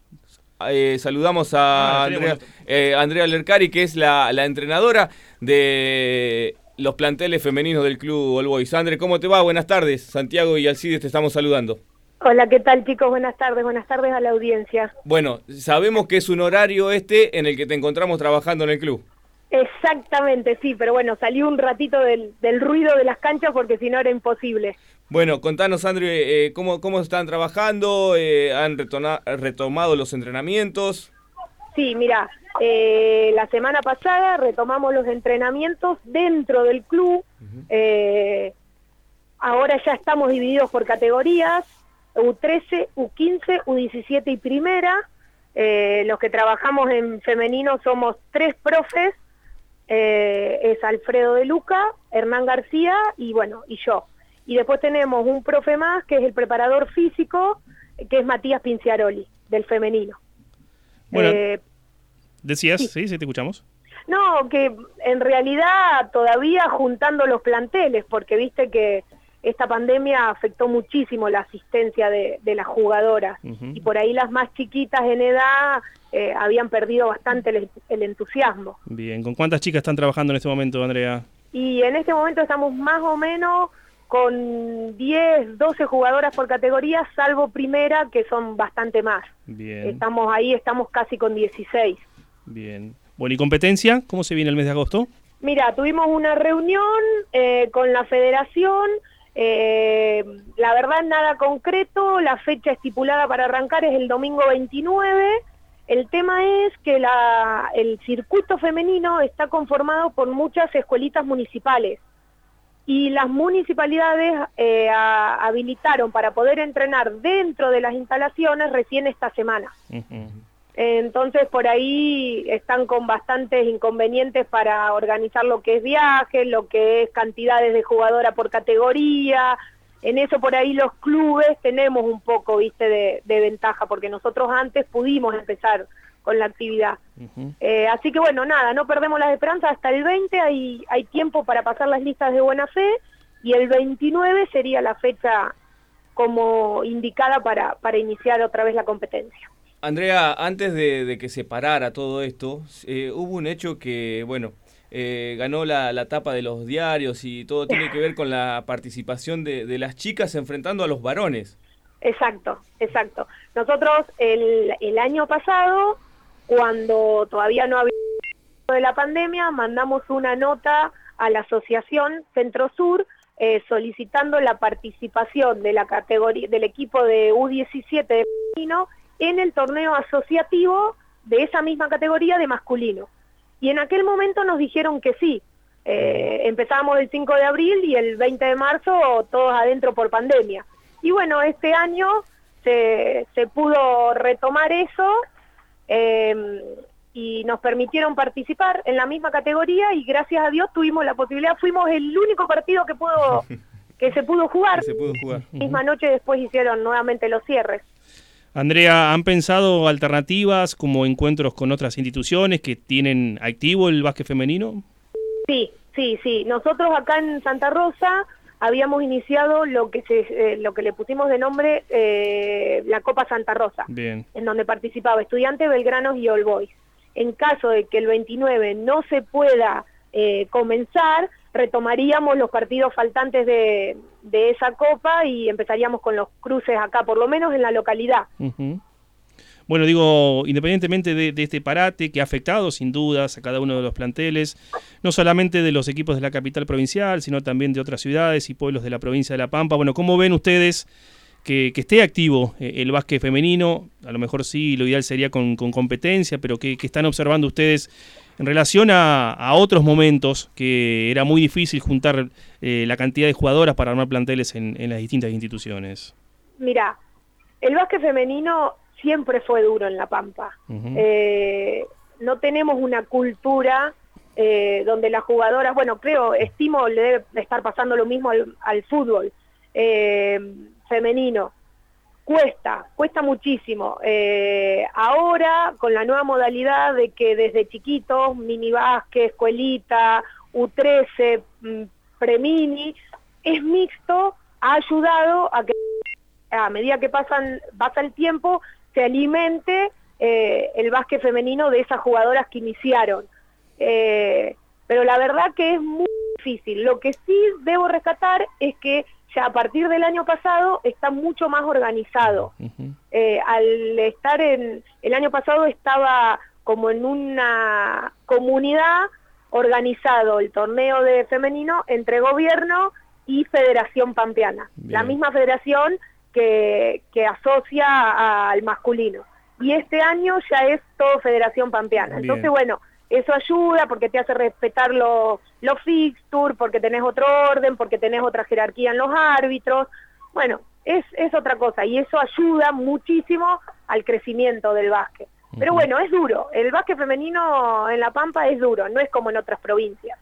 Eh, saludamos a Ah, Andrea, eh, Andrea Lercari, que es la, la entrenadora de los planteles femeninos del club All Boys. Andre, ¿cómo te va? Buenas tardes. Santiago y Alcides te estamos saludando. Hola, ¿qué tal chicos? Buenas tardes, buenas tardes a la audiencia. Bueno, sabemos que es un horario este en el que te encontramos trabajando en el club. Exactamente, sí, pero bueno, salí un ratito del, del ruido de las canchas porque si no era imposible. Bueno, contanos, Andre, eh, ¿cómo, ¿cómo están trabajando? Eh, ¿Han retona- retomado los entrenamientos? Sí, mira, eh, la semana pasada retomamos los entrenamientos dentro del club. Eh, ahora ya estamos divididos por categorías, U13, U15, U17 y primera. Eh, los que trabajamos en femenino somos tres profes, eh, es Alfredo de Luca, Hernán García y bueno, y yo. Y después tenemos un profe más que es el preparador físico, que es Matías Pinciaroli, del femenino. Bueno, Eh, decías, sí. sí, sí, te escuchamos. no, que en realidad todavía juntando los planteles, porque viste que esta pandemia afectó muchísimo la asistencia de, de las jugadoras y por ahí las más chiquitas en edad eh, habían perdido bastante el, el entusiasmo. Bien, ¿con cuántas chicas están trabajando en este momento, Andrea? Y en este momento estamos más o menos con 10, 12 jugadoras por categoría, salvo primera, que son bastante más. Bien, Estamos ahí, estamos casi con 16. bien. Bueno, ¿y competencia? ¿Cómo se viene el mes de agosto? Mira, tuvimos una reunión eh, con la federación, eh, la verdad nada concreto, la fecha estipulada para arrancar es el domingo 29. El tema es que la- el circuito femenino está conformado por muchas escuelitas municipales y las municipalidades eh, a- habilitaron para poder entrenar dentro de las instalaciones recién esta semana. Entonces por ahí están con bastantes inconvenientes para organizar lo que es viaje, lo que es cantidades de jugadora por categoría. En eso por ahí los clubes tenemos un poco, viste, de, de ventaja, porque nosotros antes pudimos empezar con la actividad. Eh, así que bueno, nada, no perdemos las esperanzas, hasta el 20 hay, hay tiempo para pasar las listas de buena fe y el 29 sería la fecha como indicada para, para iniciar otra vez la competencia. Andrea, antes de, de que se parara todo esto, eh, hubo un hecho que, bueno, eh, ganó la, la tapa de los diarios y todo tiene que ver con la participación de, de las chicas enfrentando a los varones. Exacto, exacto. Nosotros el, el año pasado, cuando todavía no había de la pandemia, mandamos una nota a la asociación Centro Sur eh, solicitando la participación de la categoría del equipo de U17 de femenino en el torneo asociativo de esa misma categoría de masculino. Y en aquel momento nos dijeron que sí. Eh, empezamos el 5 de abril y el 20 de marzo todos adentro por pandemia. Y bueno, este año se, se pudo retomar eso eh, y nos permitieron participar en la misma categoría y gracias a Dios tuvimos la posibilidad, fuimos el único partido que pudo *laughs* que se pudo jugar. Se pudo jugar. Misma noche después hicieron nuevamente los cierres. Andrea, ¿han pensado alternativas como encuentros con otras instituciones que tienen activo el básquet femenino? Sí, sí, sí. Nosotros acá en Santa Rosa habíamos iniciado lo que se, eh, lo que le pusimos de nombre eh, la Copa Santa Rosa, Bien, en donde participaba Estudiantes, Belgranos y All Boys. En caso de que el 29 no se pueda eh, comenzar, retomaríamos los partidos faltantes de, de esa copa y empezaríamos con los cruces acá, por lo menos en la localidad. Bueno, digo, independientemente de, este parate que ha afectado sin dudas a cada uno de los planteles, no solamente de los equipos de la capital provincial, sino también de otras ciudades y pueblos de la provincia de La Pampa, bueno, ¿cómo ven ustedes que, esté activo eh, el básquet femenino? A lo mejor sí, lo ideal sería con, competencia, pero ¿qué, están observando ustedes en relación a, otros momentos que era muy difícil juntar eh, la cantidad de jugadoras para armar planteles en, en las distintas instituciones? Mira, el básquet femenino siempre fue duro en La Pampa. Eh, no tenemos una cultura eh, donde las jugadoras, bueno, creo, estimo le debe estar pasando lo mismo al, fútbol eh, femenino. Cuesta, cuesta muchísimo. ahora, con la nueva modalidad de que desde chiquitos, mini básquet, escuelita, U13, mm, premini, es mixto, ha ayudado a que a medida que pasan, pasa el tiempo, se alimente eh, el básquet femenino de esas jugadoras que iniciaron. Eh, pero la verdad que es muy difícil. Lo que sí debo rescatar es que ya a partir del año pasado está mucho más organizado. Eh, al estar en, el año pasado estaba como en una comunidad organizado el torneo de femenino entre gobierno y Federación Pampeana. La misma federación que, asocia al masculino. Y este año ya es todo Federación Pampeana. Entonces, bueno, eso ayuda porque te hace respetar los, los fixtures, porque tenés otro orden, porque tenés otra jerarquía en los árbitros. Bueno, es, es otra cosa y eso ayuda muchísimo al crecimiento del básquet. Pero bueno, es duro. El básquet femenino en La Pampa es duro, no es como en otras provincias.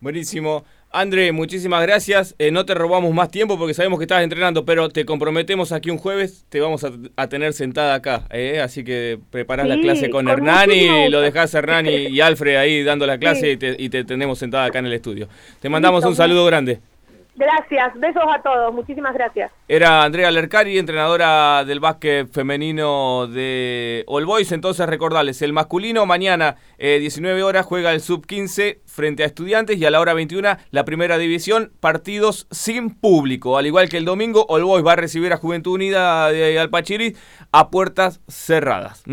Buenísimo. André, muchísimas gracias. Eh, no te robamos más tiempo porque sabemos que estás entrenando, pero te comprometemos aquí un jueves, te vamos a, tener sentada acá. Eh, así que preparás la clase con, Hernán y lo dejás a Hernán y, Alfred ahí dando la clase y, te, y, te, tenemos sentada acá en el estudio. Te mandamos un saludo grande. Gracias, besos a todos, muchísimas gracias. Era Andrea Lercari, entrenadora del básquet femenino de All Boys. Entonces recordarles, el masculino mañana 19 eh, horas juega el sub 15 frente a estudiantes y a la hora 21 la primera división, partidos sin público. Al igual que el domingo, All Boys va a recibir a Juventud Unida de Alpachiri a puertas cerradas.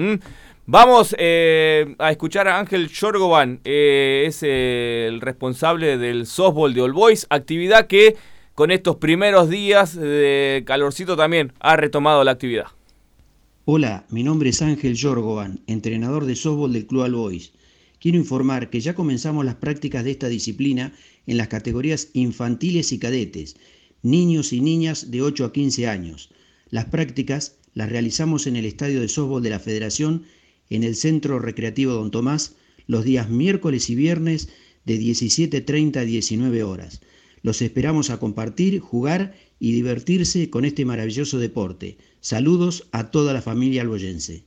Vamos eh, a escuchar a Ángel Jorgovan, eh, es el responsable del softball de All Boys, actividad que con estos primeros días de calorcito también ha retomado la actividad. Hola, mi nombre es Ángel Jorgovan, entrenador de softball del Club All Boys. Quiero informar que ya comenzamos las prácticas de esta disciplina en las categorías infantiles y cadetes, niños y niñas de 8 a 15 años. Las prácticas las realizamos en el estadio de softball de la Federación en el Centro Recreativo Don Tomás los días miércoles y viernes de 17.30 a 19 horas. Los esperamos a compartir, jugar y divertirse con este maravilloso deporte. Saludos a toda la familia alboyense.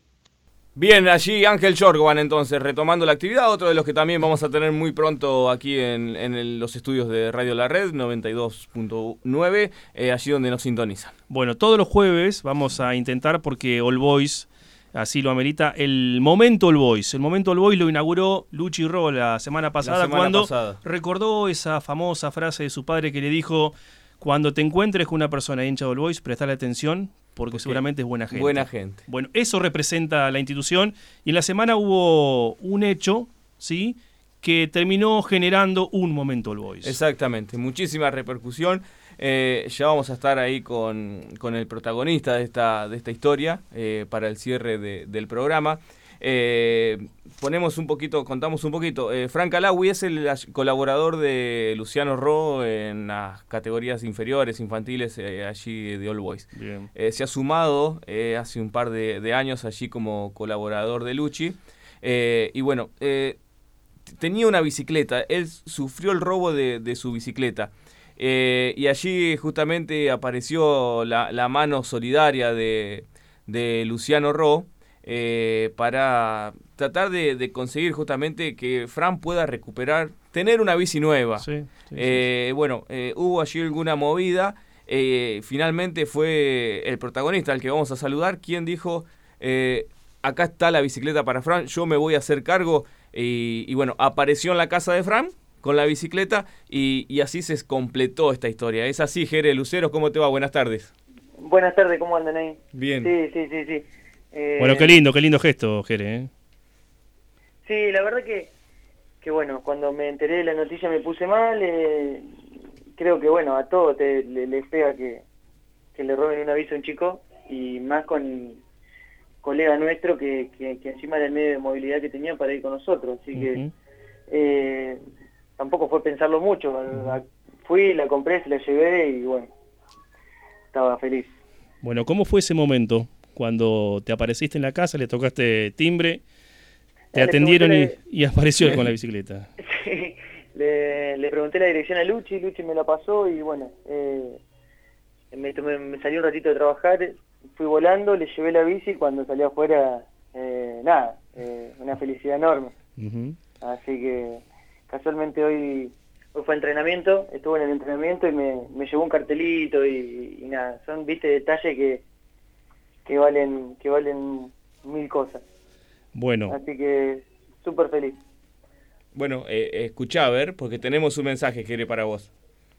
Bien, allí Ángel Jorgovan entonces, retomando la actividad, otro de los que también vamos a tener muy pronto aquí en, los estudios de Radio La Red 92.9, eh, allí donde nos sintonizan. Bueno, todos los jueves vamos a intentar porque All Boys así lo amerita, el Momento All Boys. El Momento All Boys lo inauguró Luchi Ro la semana pasada cuando recordó esa famosa frase de su padre que le dijo, cuando te encuentres con una persona hincha de All Boys, prestale atención porque seguramente es buena gente. Buena gente. Bueno, eso representa la institución y en la semana hubo un hecho, ¿sí? que terminó generando un momento All Boys. Exactamente, muchísima repercusión. Eh, ya vamos a estar ahí con, el protagonista de esta, de esta historia eh, para el cierre del programa. Eh, ponemos un poquito, contamos un poquito. Frank Alawi es el colaborador de Luciano Ro en las categorías inferiores, infantiles, allí de All Boys. se ha sumado hace un par de, años allí como colaborador de Luchi. y bueno, tenía una bicicleta, él sufrió el robo de su bicicleta. Eh, y allí justamente apareció la, mano solidaria de, Luciano Ro eh, para tratar de, conseguir justamente que Fran pueda recuperar, tener una bici nueva. Eh, bueno, hubo allí alguna movida. finalmente fue el protagonista al que vamos a saludar, quien dijo, acá está la bicicleta para Fran, yo me voy a hacer cargo. Y, y bueno, apareció en la casa de Fran con la bicicleta y, y así se completó esta historia. Es así, Jere Luceros, ¿cómo te va? Buenas tardes. Buenas tardes, ¿cómo andan ahí? Bien. Sí, sí, sí, sí. Eh, Bueno, qué lindo, qué lindo gesto, Jere. ¿eh? Sí, la verdad que, que bueno, cuando me enteré de la noticia me puse mal. eh, creo que bueno, a todos te, le, les pega que, que le roben un aviso a un chico y más con colega nuestro que, que, que encima era el medio de movilidad que tenía para ir con nosotros. Así que eh, tampoco fue pensarlo mucho. Fui, la compré, se la llevé y bueno, estaba feliz. Bueno, ¿cómo fue ese momento? Cuando te apareciste en la casa, le tocaste timbre, te le atendieron y, apareció con la bicicleta. *laughs* Sí, le, le pregunté la dirección a Luchi, Luchi me la pasó y bueno, eh, me, me salí un ratito de trabajar, fui volando, le llevé la bici y cuando salí afuera, eh, nada, eh, una felicidad enorme. Así que casualmente hoy, hoy fue entrenamiento, estuve en el entrenamiento y me, me llevó un cartelito y, y nada, son, viste, detalles que, que valen que valen mil cosas. Bueno, Así que súper feliz. Bueno, eh, escuchá a ver, porque tenemos un mensaje, Jere, para vos.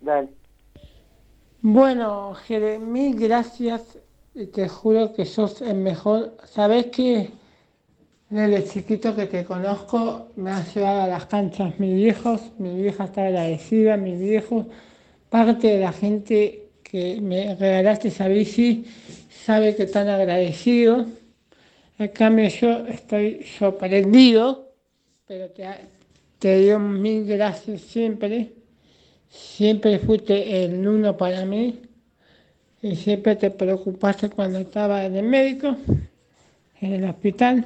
Dale. Bueno, Jeremí, gracias. y Te juro que sos el mejor. Sabes que desde chiquito que te conozco me has llevado a las canchas mis viejos. Mi vieja está agradecida, mis viejos. Parte de la gente que me regalaste esa bici sabe que están agradecidos. En cambio, yo estoy sorprendido, pero te, te digo mil gracias siempre. Siempre fuiste el uno para mí y siempre te preocupaste cuando estaba en el médico, en el hospital.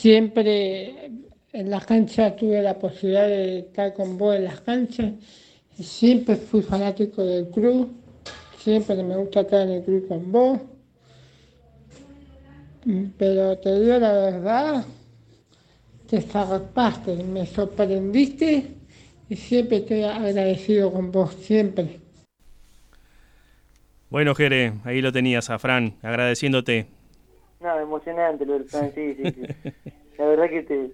Siempre en las canchas tuve la posibilidad de estar con vos en las canchas. Siempre fui fanático del club. Siempre me gusta estar en el club con vos. Mm, Pero te digo la verdad, te zarpaste, me sorprendiste y siempre estoy agradecido con vos, siempre. bueno, Jere, ahí lo tenías a agradeciéndote. No, emocionante lo del plan, sí, sí, sí. *laughs* La verdad que te,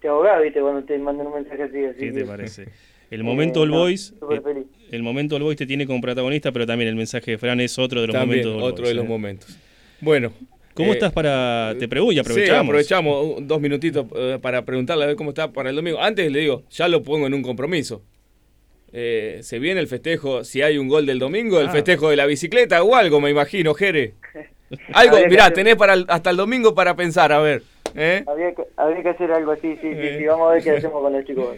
te ahogás, viste, cuando te mandan un mensaje así. así ¿Qué que- te parece? El momento Eh, All no, Boys, súper eh, feliz. el momento All Boys te tiene como protagonista, pero también el mensaje de Fran es otro de los También, momentos. Otro Boys, de los ¿eh? momentos. Bueno. ¿Cómo eh, estás para.? Te pregunto, y Sí, aprovechamos. aprovechamos uh, dos minutitos eh, para preguntarle a ver cómo está para el domingo. Antes le digo, ya lo pongo en un compromiso. Eh, se viene el festejo, si hay un gol del domingo, el Ah. festejo de la bicicleta o algo, me imagino, Jere. *laughs* Algo, Habría mirá, hacer- tenés para el- hasta el domingo para pensar, a ver. ¿eh? Habría que, habría que hacer algo así, sí, sí, Eh. sí. Vamos a ver qué hacemos con los chicos.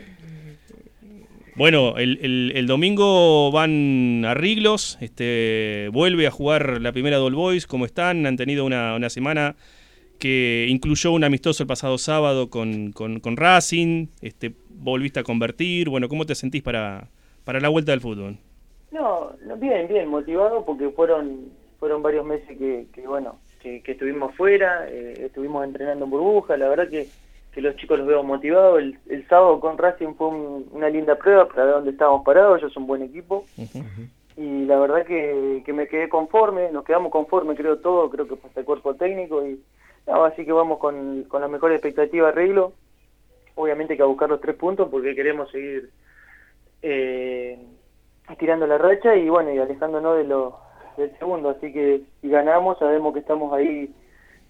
Bueno, el, el- el domingo van a Riglos, este, vuelve a jugar la primera All Boys, como están, han tenido una, una semana que incluyó un amistoso el pasado sábado con, con- con Racing, este, volviste a convertir, bueno, ¿cómo te sentís para, para la vuelta del fútbol? No, no, bien, bien, motivado porque fueron fueron varios meses que, que bueno, que, que estuvimos fuera, eh, estuvimos entrenando en burbuja, la verdad que, que los chicos los veo motivados. El, el sábado con Racing fue un- una linda prueba para ver dónde estábamos parados, ellos son un buen equipo. Y la verdad que, que me quedé conforme, nos quedamos conforme creo todo, creo que hasta el cuerpo técnico y no, así que vamos con, con la mejor expectativa de arreglo. Obviamente que a buscar los tres puntos porque queremos seguir eh, estirando la racha y bueno, y alejándonos de lo, del segundo. Así que si ganamos, sabemos que estamos ahí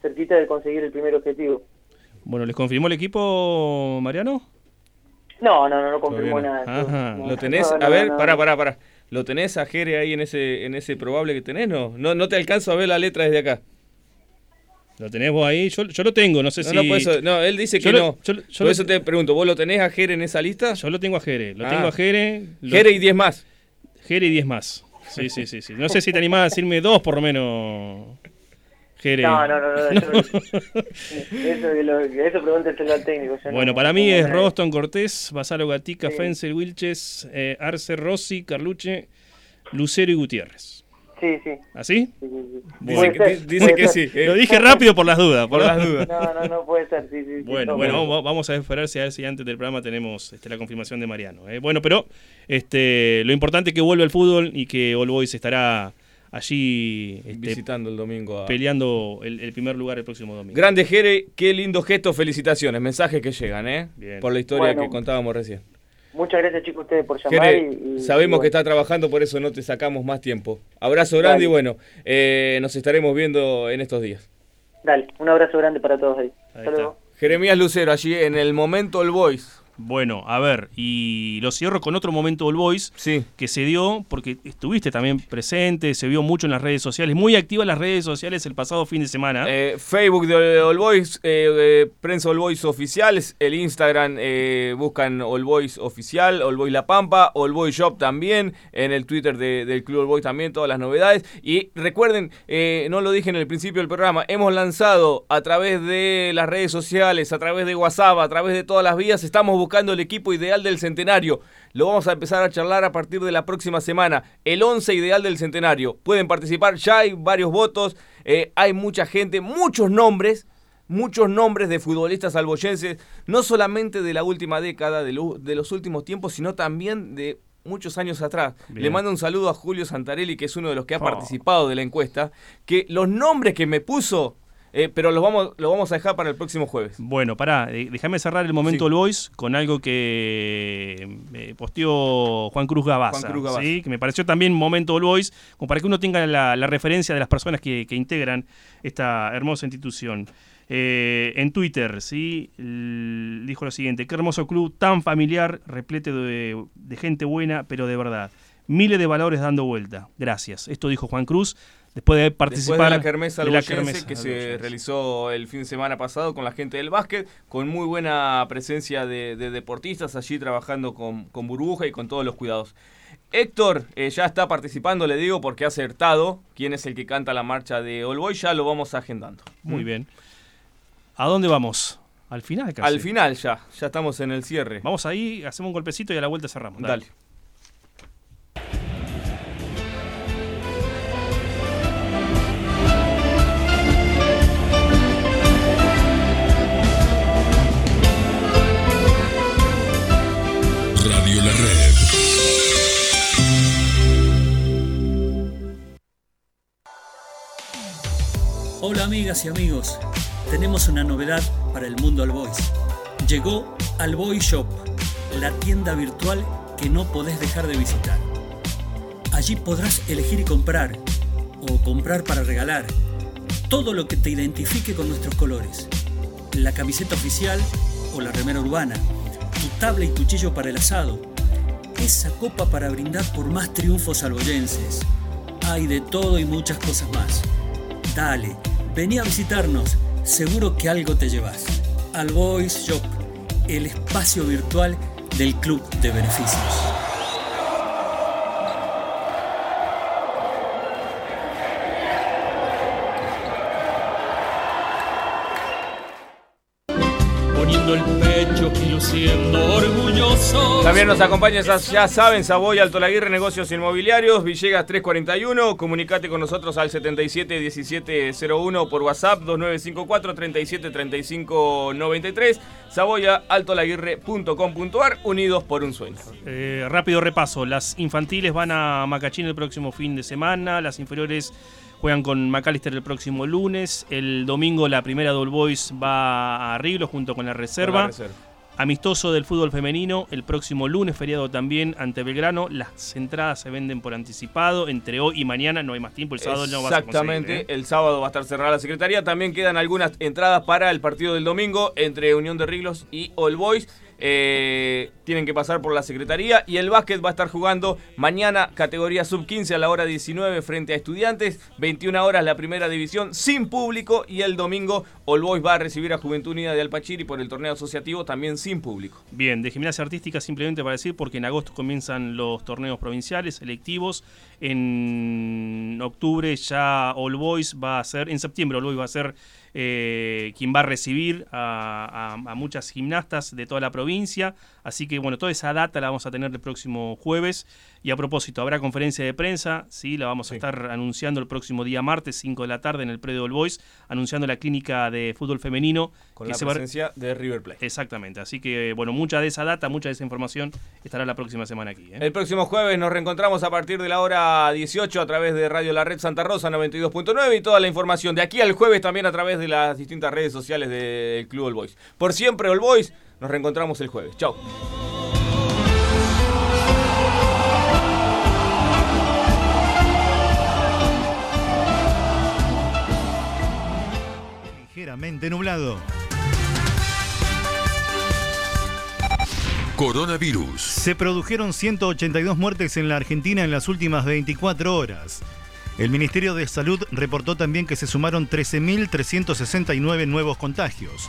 cerquita de conseguir el primer objetivo. Bueno, ¿les confirmó el equipo, Mariano? No, no, no, no confirmó nada. Ajá. No, ¿Lo tenés? no, no, a ver, no, pará, no. pará, pará. ¿Lo tenés a Jere ahí en ese, en ese probable que tenés? No, no, no te alcanzo a ver la letra desde acá. ¿Lo tenés vos ahí? Yo, yo lo tengo, no sé No, si... no, por eso- no, él dice Yo que lo- no. yo lo- yo por lo- eso te pregunto, ¿vos lo tenés a Jere en esa lista? Yo lo tengo a Jere, lo Ah. tengo a Jere. lo- Jere y 10 más. Jere y 10 más. Sí, sí, sí, sí. No sé si te animás a decirme dos por lo menos. Jere. No, no, no, no, yo- Eso, *laughs* eso pregúntenselo al técnico. no- Bueno, para no mí es. Roston Cortés, Basalo Gatica, Sí. Fencer, Wilches, eh, Arce, Rossi, Carluche, Lucero y Gutiérrez. Sí, sí. ¿Así? sí, sí, sí. Dice, que, ser, dice que ser. sí. eh. Lo dije rápido por las dudas. Por las dudas. No, no, no puede ser, sí, sí. sí, Bueno, no, bueno, vamos, vamos a esperar si a ver si antes del programa tenemos este, la confirmación de Mariano. ¿eh? Bueno, pero este, lo importante es que vuelva el fútbol y que All Boys estará allí este, Visitando el domingo a... peleando el, el primer lugar el próximo domingo. Grande Jere, qué lindo gesto, felicitaciones, mensajes que llegan, ¿eh? Bien. Por la historia Bueno. que contábamos recién. Muchas gracias chicos a ustedes por llamar. Jere, y, y- sabemos y que está trabajando, por eso no te sacamos más tiempo. Abrazo grande Dale. y bueno, eh, nos estaremos viendo en estos días. Dale, un abrazo grande para todos ahí. Hasta está. luego. Jeremías Lucero, allí en el momento All Boys. Bueno, a ver, y lo cierro con otro momento All Boys Sí. que se dio porque estuviste también presente, se vio mucho en las redes sociales, muy activa en las redes sociales el pasado fin de semana. Eh, Facebook de All Boys, eh, Prensa All Boys Oficial, el Instagram eh, buscan All Boys Oficial, All Boys La Pampa, All Boys Shop también, en el Twitter de- del Club All Boys también, todas las novedades. Y recuerden, eh, no lo dije en el principio del programa, hemos lanzado a través de las redes sociales, a través de WhatsApp, a través de todas las vías, estamos buscando el equipo ideal del centenario. Lo vamos a empezar a charlar a partir de la próxima semana. El 11 ideal del centenario. Pueden participar, ya hay varios votos, eh, hay mucha gente, muchos nombres, muchos nombres de futbolistas alboyenses, no solamente de la última década, de, lo- de los últimos tiempos, sino también de muchos años atrás. Bien. Le mando un saludo a Julio Santarelli, que es uno de los que ha Oh. participado de la encuesta, que los nombres que me puso, eh, pero los vamos, los vamos a dejar para el próximo jueves. Bueno, pará, eh, déjame cerrar el momento Sí. All Boys con algo que eh, posteó Juan Cruz Gabaza, Juan Cruz Gabaza. ¿sí? que me pareció también momento All Boys, como para que uno tenga la, la referencia de las personas que, que integran esta hermosa institución. Eh, en Twitter, ¿sí? L- dijo lo siguiente, qué hermoso club tan familiar, repleto de, de gente buena, pero de verdad. Miles de valores dando vuelta. Gracias. Esto dijo Juan Cruz después de Después participar de la kermesa de la kermesa que se realizó el fin de semana pasado con la gente del básquet, con muy buena presencia de, de deportistas allí trabajando con, con burbuja y con todos los cuidados. Héctor eh, ya está participando, le digo, porque ha acertado quién es el que canta la marcha de All Boy, ya lo vamos agendando. Muy bien. ¿A dónde vamos? Al final casi. Al final ya, ya estamos en el cierre. Vamos ahí, hacemos un golpecito y a la vuelta cerramos. Dale. Hola amigas y amigos, tenemos una novedad para el mundo All Boys. Llegó All Boy Shop, la tienda virtual que no podés dejar de visitar. Allí podrás elegir y comprar, o comprar para regalar, todo lo que te identifique con nuestros colores. La camiseta oficial o la remera urbana, tu tabla y cuchillo para el asado, esa copa para brindar por más triunfos alboyenses. Hay de todo y muchas cosas más. Dale, vení a visitarnos, seguro que algo te llevas. Al Boys Shop, el espacio virtual del Club de Beneficios. Pecho y luciendo orgulloso. También nos acompaña, ya, saben, Saboy Alto Laguirre, Negocios Inmobiliarios, Villegas 341. Comunicate con nosotros al 77 1701 por WhatsApp, 2954 37 35 93. Saboyaaltolaguirre.com.ar, unidos por un sueño. Eh, rápido repaso. Las infantiles van a Macachín el próximo fin de semana. Las inferiores juegan con McAllister el próximo lunes. El domingo la primera Double Boys va a Riglo junto con la reserva. Con la reserva. Amistoso del fútbol femenino el próximo lunes, feriado también ante Belgrano. Las entradas se venden por anticipado. Entre hoy y mañana no hay más tiempo. El sábado no vas a. Exactamente, ¿eh? el sábado va a estar cerrada la secretaría. También quedan algunas entradas para el partido del domingo entre Unión de Riglos y All Boys. Eh, tienen que pasar por la secretaría y el básquet va a estar jugando mañana categoría sub 15 a la hora 19 frente a estudiantes, 21 horas la primera división sin público y el domingo All Boys va a recibir a Juventud Unida de Alpachiri por el torneo asociativo también sin público. Bien, de gimnasia artística simplemente para decir, porque en agosto comienzan los torneos provinciales electivos. En octubre ya All Boys va a ser, en septiembre All Boys va a ser eh, quien va a recibir a, a- a muchas gimnastas de toda la provincia. Así que bueno, toda esa data la vamos a tener el próximo jueves. Y a propósito, habrá conferencia de prensa, sí, la vamos a estar anunciando el próximo día martes, 5 de la tarde, en el predio All Boys, anunciando la clínica de fútbol femenino. Con que la se va- presencia de River Plate. Exactamente, así que bueno, mucha de esa data, mucha de esa información estará la próxima semana aquí. ¿eh? El próximo jueves nos reencontramos a partir de la hora 18 a través de Radio La Red Santa Rosa 92.9 y toda la información de aquí al jueves también a través de las distintas redes sociales del Club All Boys. Por siempre All Boys, nos reencontramos el jueves. Chao. Ligeramente nublado. Coronavirus. Se produjeron 182 muertes en la Argentina en las últimas 24 horas. El Ministerio de Salud reportó también que se sumaron 13.369 nuevos contagios.